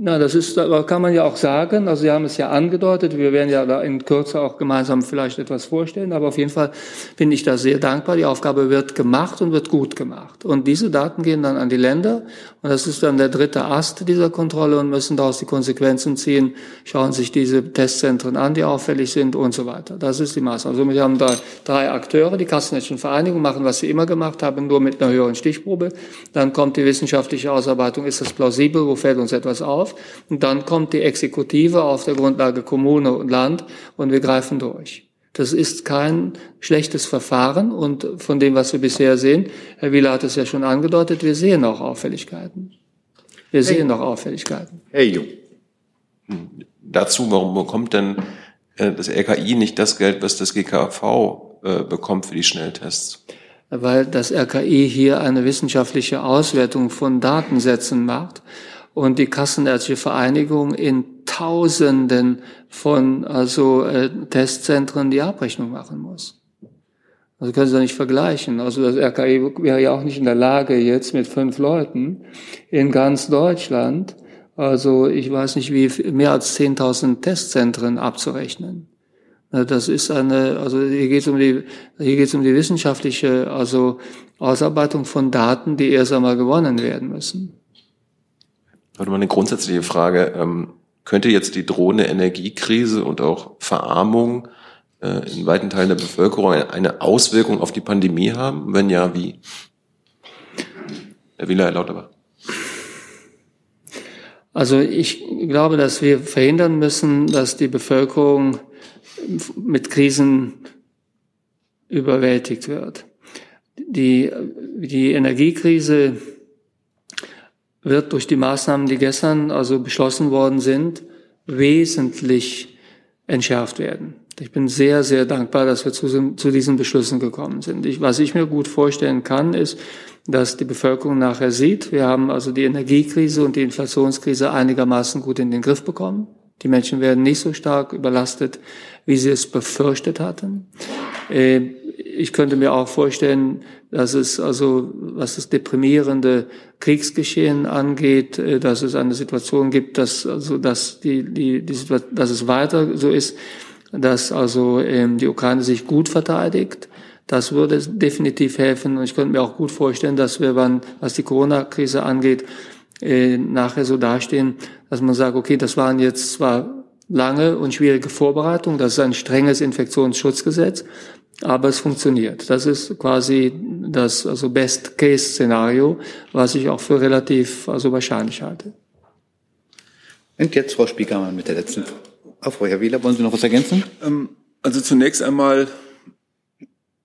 Na, das ist, aber kann man ja auch sagen. Also Sie haben es ja angedeutet. Wir werden ja da in Kürze auch gemeinsam vielleicht etwas vorstellen. Aber auf jeden Fall bin ich da sehr dankbar. Die Aufgabe wird gemacht und wird gut gemacht. Und diese Daten gehen dann an die Länder. Und das ist dann der dritte Ast dieser Kontrolle und müssen daraus die Konsequenzen ziehen, schauen sich diese Testzentren an, die auffällig sind und so weiter. Das ist die Maßnahme. Also wir haben da drei Akteure. Die Kassenärztlichen Vereinigungen machen, was sie immer gemacht haben, nur mit einer höheren Stichprobe. Dann kommt die wissenschaftliche Ausarbeitung. Ist das plausibel? Wo fällt uns etwas auf? Und dann kommt die Exekutive auf der Grundlage Kommune und Land und wir greifen durch. Das ist kein schlechtes Verfahren und von dem, was wir bisher sehen, Herr Wieler hat es ja schon angedeutet, wir sehen auch Auffälligkeiten. Wir sehen hey. auch Auffälligkeiten. Herr Jung. Hm. Dazu, warum bekommt denn äh, das RKI nicht das Geld, was das GKV äh, bekommt für die Schnelltests? Weil das RKI hier eine wissenschaftliche Auswertung von Datensätzen macht und die Kassenärztliche Vereinigung in Tausenden von also äh, Testzentren die Abrechnung machen muss. Also können Sie da nicht vergleichen. Also das RKI wäre ja auch nicht in der Lage, jetzt mit fünf Leuten in ganz Deutschland, also ich weiß nicht wie, mehr als 10.000 Testzentren abzurechnen. Das ist eine, also hier geht es um die, hier geht es um die wissenschaftliche, also Ausarbeitung von Daten, die erst einmal gewonnen werden müssen. Warte mal eine grundsätzliche Frage. Ähm, könnte jetzt die drohende Energiekrise und auch Verarmung äh, in weiten Teilen der Bevölkerung eine Auswirkung auf die Pandemie haben? Wenn ja, wie? Herr Wieler, Herr Lauterbach. Also ich glaube, dass wir verhindern müssen, dass die Bevölkerung mit Krisen überwältigt wird. Die, die Energiekrise wird durch die Maßnahmen, die gestern also beschlossen worden sind, wesentlich entschärft werden. Ich bin sehr, sehr dankbar, dass wir zu, zu diesen Beschlüssen gekommen sind. Ich, was ich mir gut vorstellen kann, ist, dass die Bevölkerung nachher sieht, wir haben also die Energiekrise und die Inflationskrise einigermaßen gut in den Griff bekommen. Die Menschen werden nicht so stark überlastet, wie sie es befürchtet hatten. Äh, ich könnte mir auch vorstellen, dass es also, was das deprimierende Kriegsgeschehen angeht, äh, dass es eine Situation gibt, dass also, dass die, die, die Situation, dass es weiter so ist, dass also ähm, die Ukraine sich gut verteidigt. Das würde definitiv helfen. Und ich könnte mir auch gut vorstellen, dass wir, wann, was die Corona-Krise angeht, äh, nachher so dastehen, dass man sagt, okay, das waren jetzt zwar lange und schwierige Vorbereitungen, das ist ein strenges Infektionsschutzgesetz, aber es funktioniert. Das ist quasi das also Best-Case-Szenario, was ich auch für relativ also wahrscheinlich halte. Und jetzt Frau Spiekermann mit der letzten. Frage. Frau Herr Wieler, wollen Sie noch was ergänzen? Ähm, also zunächst einmal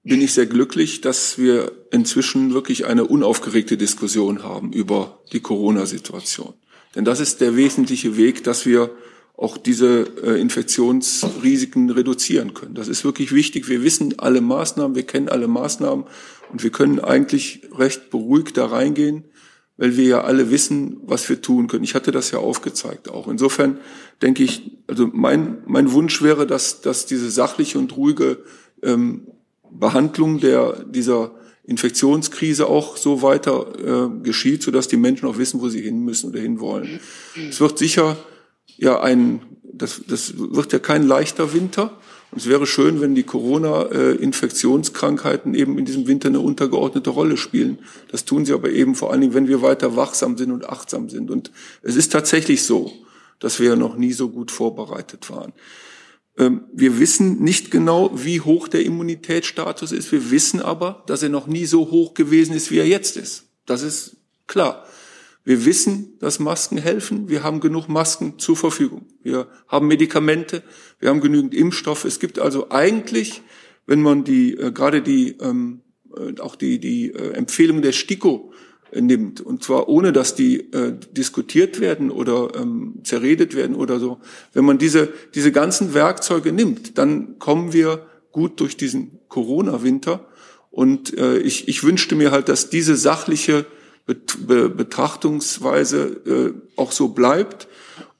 bin ich sehr glücklich, dass wir inzwischen wirklich eine unaufgeregte Diskussion haben über die Corona-Situation. Denn das ist der wesentliche Weg, dass wir auch diese äh, Infektionsrisiken reduzieren können. Das ist wirklich wichtig. Wir wissen alle Maßnahmen, wir kennen alle Maßnahmen und wir können eigentlich recht beruhigt da reingehen, weil wir ja alle wissen, was wir tun können. Ich hatte das ja aufgezeigt auch. Insofern denke ich, also mein, mein Wunsch wäre, dass, dass diese sachliche und ruhige ähm, Behandlung der, dieser Infektionskrise auch so weiter äh, geschieht, sodass die Menschen auch wissen, wo sie hin müssen oder hin wollen. Es wird sicher ja ein, das, das wird ja kein leichter Winter. Und es wäre schön, wenn die Corona-Infektionskrankheiten eben in diesem Winter eine untergeordnete Rolle spielen. Das tun sie aber eben vor allen Dingen, wenn wir weiter wachsam sind und achtsam sind. Und es ist tatsächlich so, dass wir ja noch nie so gut vorbereitet waren. Ähm, wir wissen nicht genau, wie hoch der Immunitätsstatus ist. Wir wissen aber, dass er noch nie so hoch gewesen ist, wie er jetzt ist. Das ist klar. Wir wissen, dass Masken helfen. Wir haben genug Masken zur Verfügung. Wir haben Medikamente. Wir haben genügend Impfstoff. Es gibt also eigentlich, wenn man die, äh, gerade die, ähm, äh, auch die, die äh, Empfehlung der STIKO äh, nimmt, und zwar ohne, dass die äh, diskutiert werden oder ähm, zerredet werden oder so. Wenn man diese, diese ganzen Werkzeuge nimmt, dann kommen wir gut durch diesen Corona-Winter. Und äh, ich, ich wünschte mir halt, dass diese sachliche Betrachtungsweise äh, auch so bleibt.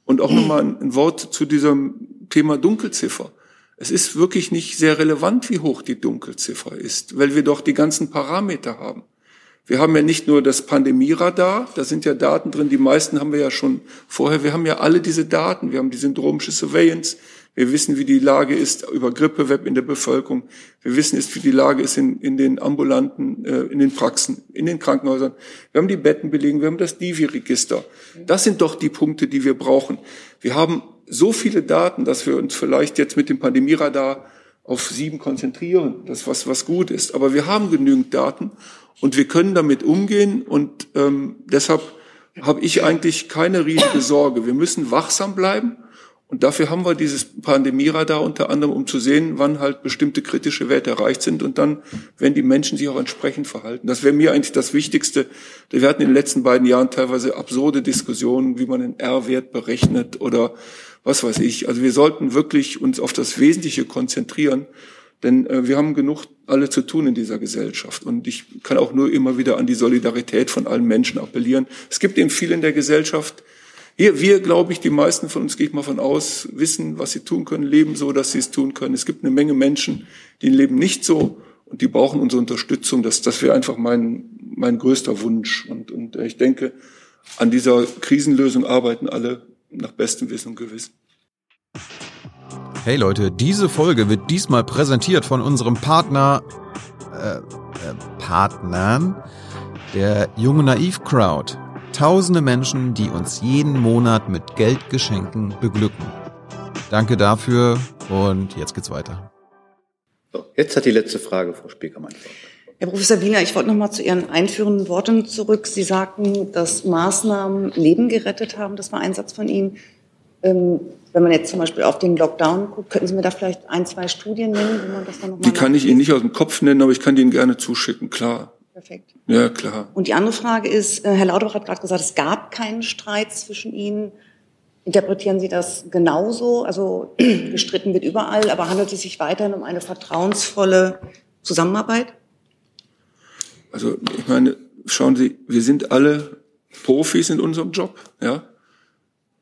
Und auch nochmal ein, ein Wort zu diesem Thema Dunkelziffer. Es ist wirklich nicht sehr relevant, wie hoch die Dunkelziffer ist, weil wir doch die ganzen Parameter haben. Wir haben ja nicht nur das Pandemieradar, da sind ja Daten drin, die meisten haben wir ja schon vorher. Wir haben ja alle diese Daten, wir haben die syndromische Surveillance, wir wissen, wie die Lage ist über Grippeweb in der Bevölkerung. Wir wissen wie die Lage ist in, in den ambulanten, äh, in den Praxen, in den Krankenhäusern. Wir haben die Bettenbelegung, wir haben das Divi-Register. Das sind doch die Punkte, die wir brauchen. Wir haben so viele Daten, dass wir uns vielleicht jetzt mit dem Pandemieradar auf sieben konzentrieren. Das was was gut ist. Aber wir haben genügend Daten und wir können damit umgehen. Und ähm, deshalb habe ich eigentlich keine riesige Sorge. Wir müssen wachsam bleiben. Und dafür haben wir dieses Pandemieradar unter anderem, um zu sehen, wann halt bestimmte kritische Werte erreicht sind und dann werden die Menschen sich auch entsprechend verhalten. Das wäre mir eigentlich das Wichtigste. Wir hatten in den letzten beiden Jahren teilweise absurde Diskussionen, wie man den R-Wert berechnet oder was weiß ich. Also wir sollten wirklich uns auf das Wesentliche konzentrieren, denn äh, wir haben genug alle zu tun in dieser Gesellschaft. Und ich kann auch nur immer wieder an die Solidarität von allen Menschen appellieren. Es gibt eben viel in der Gesellschaft, wir, wir, glaube ich, die meisten von uns, gehe ich mal von aus, wissen, was sie tun können, leben so, dass sie es tun können. Es gibt eine Menge Menschen, die leben nicht so und die brauchen unsere Unterstützung. Das, das wäre einfach mein, mein größter Wunsch. Und, und ich denke, an dieser Krisenlösung arbeiten alle nach bestem Wissen und Gewissen. Hey Leute, diese Folge wird diesmal präsentiert von unserem Partner, äh, äh, Partnern, der Junge Naiv Crowd. Tausende Menschen, die uns jeden Monat mit Geldgeschenken beglücken. Danke dafür und jetzt geht's weiter. So, jetzt hat die letzte Frage Frau Spiekermann. Herr Professor Wiener, ich wollte noch mal zu Ihren einführenden Worten zurück. Sie sagten, dass Maßnahmen Leben gerettet haben. Das war ein Satz von Ihnen. Ähm, wenn man jetzt zum Beispiel auf den Lockdown guckt, könnten Sie mir da vielleicht ein, zwei Studien nennen, wo man das dann noch Die kann ich Ihnen nicht aus dem Kopf nennen, aber ich kann die Ihnen gerne zuschicken, klar. Perfekt. Ja, klar. Und die andere Frage ist, äh, Herr Lauterbach hat gerade gesagt, es gab keinen Streit zwischen Ihnen. Interpretieren Sie das genauso? Also *clears throat* gestritten wird überall, aber handelt es sich weiterhin um eine vertrauensvolle Zusammenarbeit? Also ich meine, schauen Sie, wir sind alle Profis in unserem Job. Ja,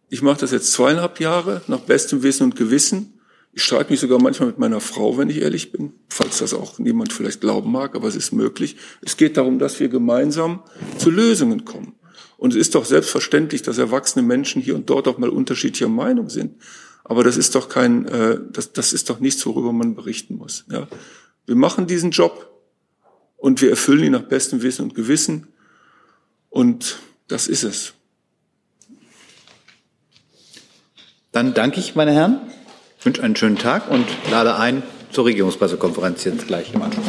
ich mache das jetzt zweieinhalb Jahre nach bestem Wissen und Gewissen. Ich streite mich sogar manchmal mit meiner Frau, wenn ich ehrlich bin, falls das auch niemand vielleicht glauben mag, aber es ist möglich. Es geht darum, dass wir gemeinsam zu Lösungen kommen. Und es ist doch selbstverständlich, dass erwachsene Menschen hier und dort auch mal unterschiedlicher Meinung sind. Aber das ist doch kein, äh, das, das ist doch nichts, worüber man berichten muss. Ja? Wir machen diesen Job und wir erfüllen ihn nach bestem Wissen und Gewissen. Und das ist es. Dann danke ich, meine Herren. Ich wünsche einen schönen Tag und lade ein zur Regierungspressekonferenz jetzt gleich im Anschluss.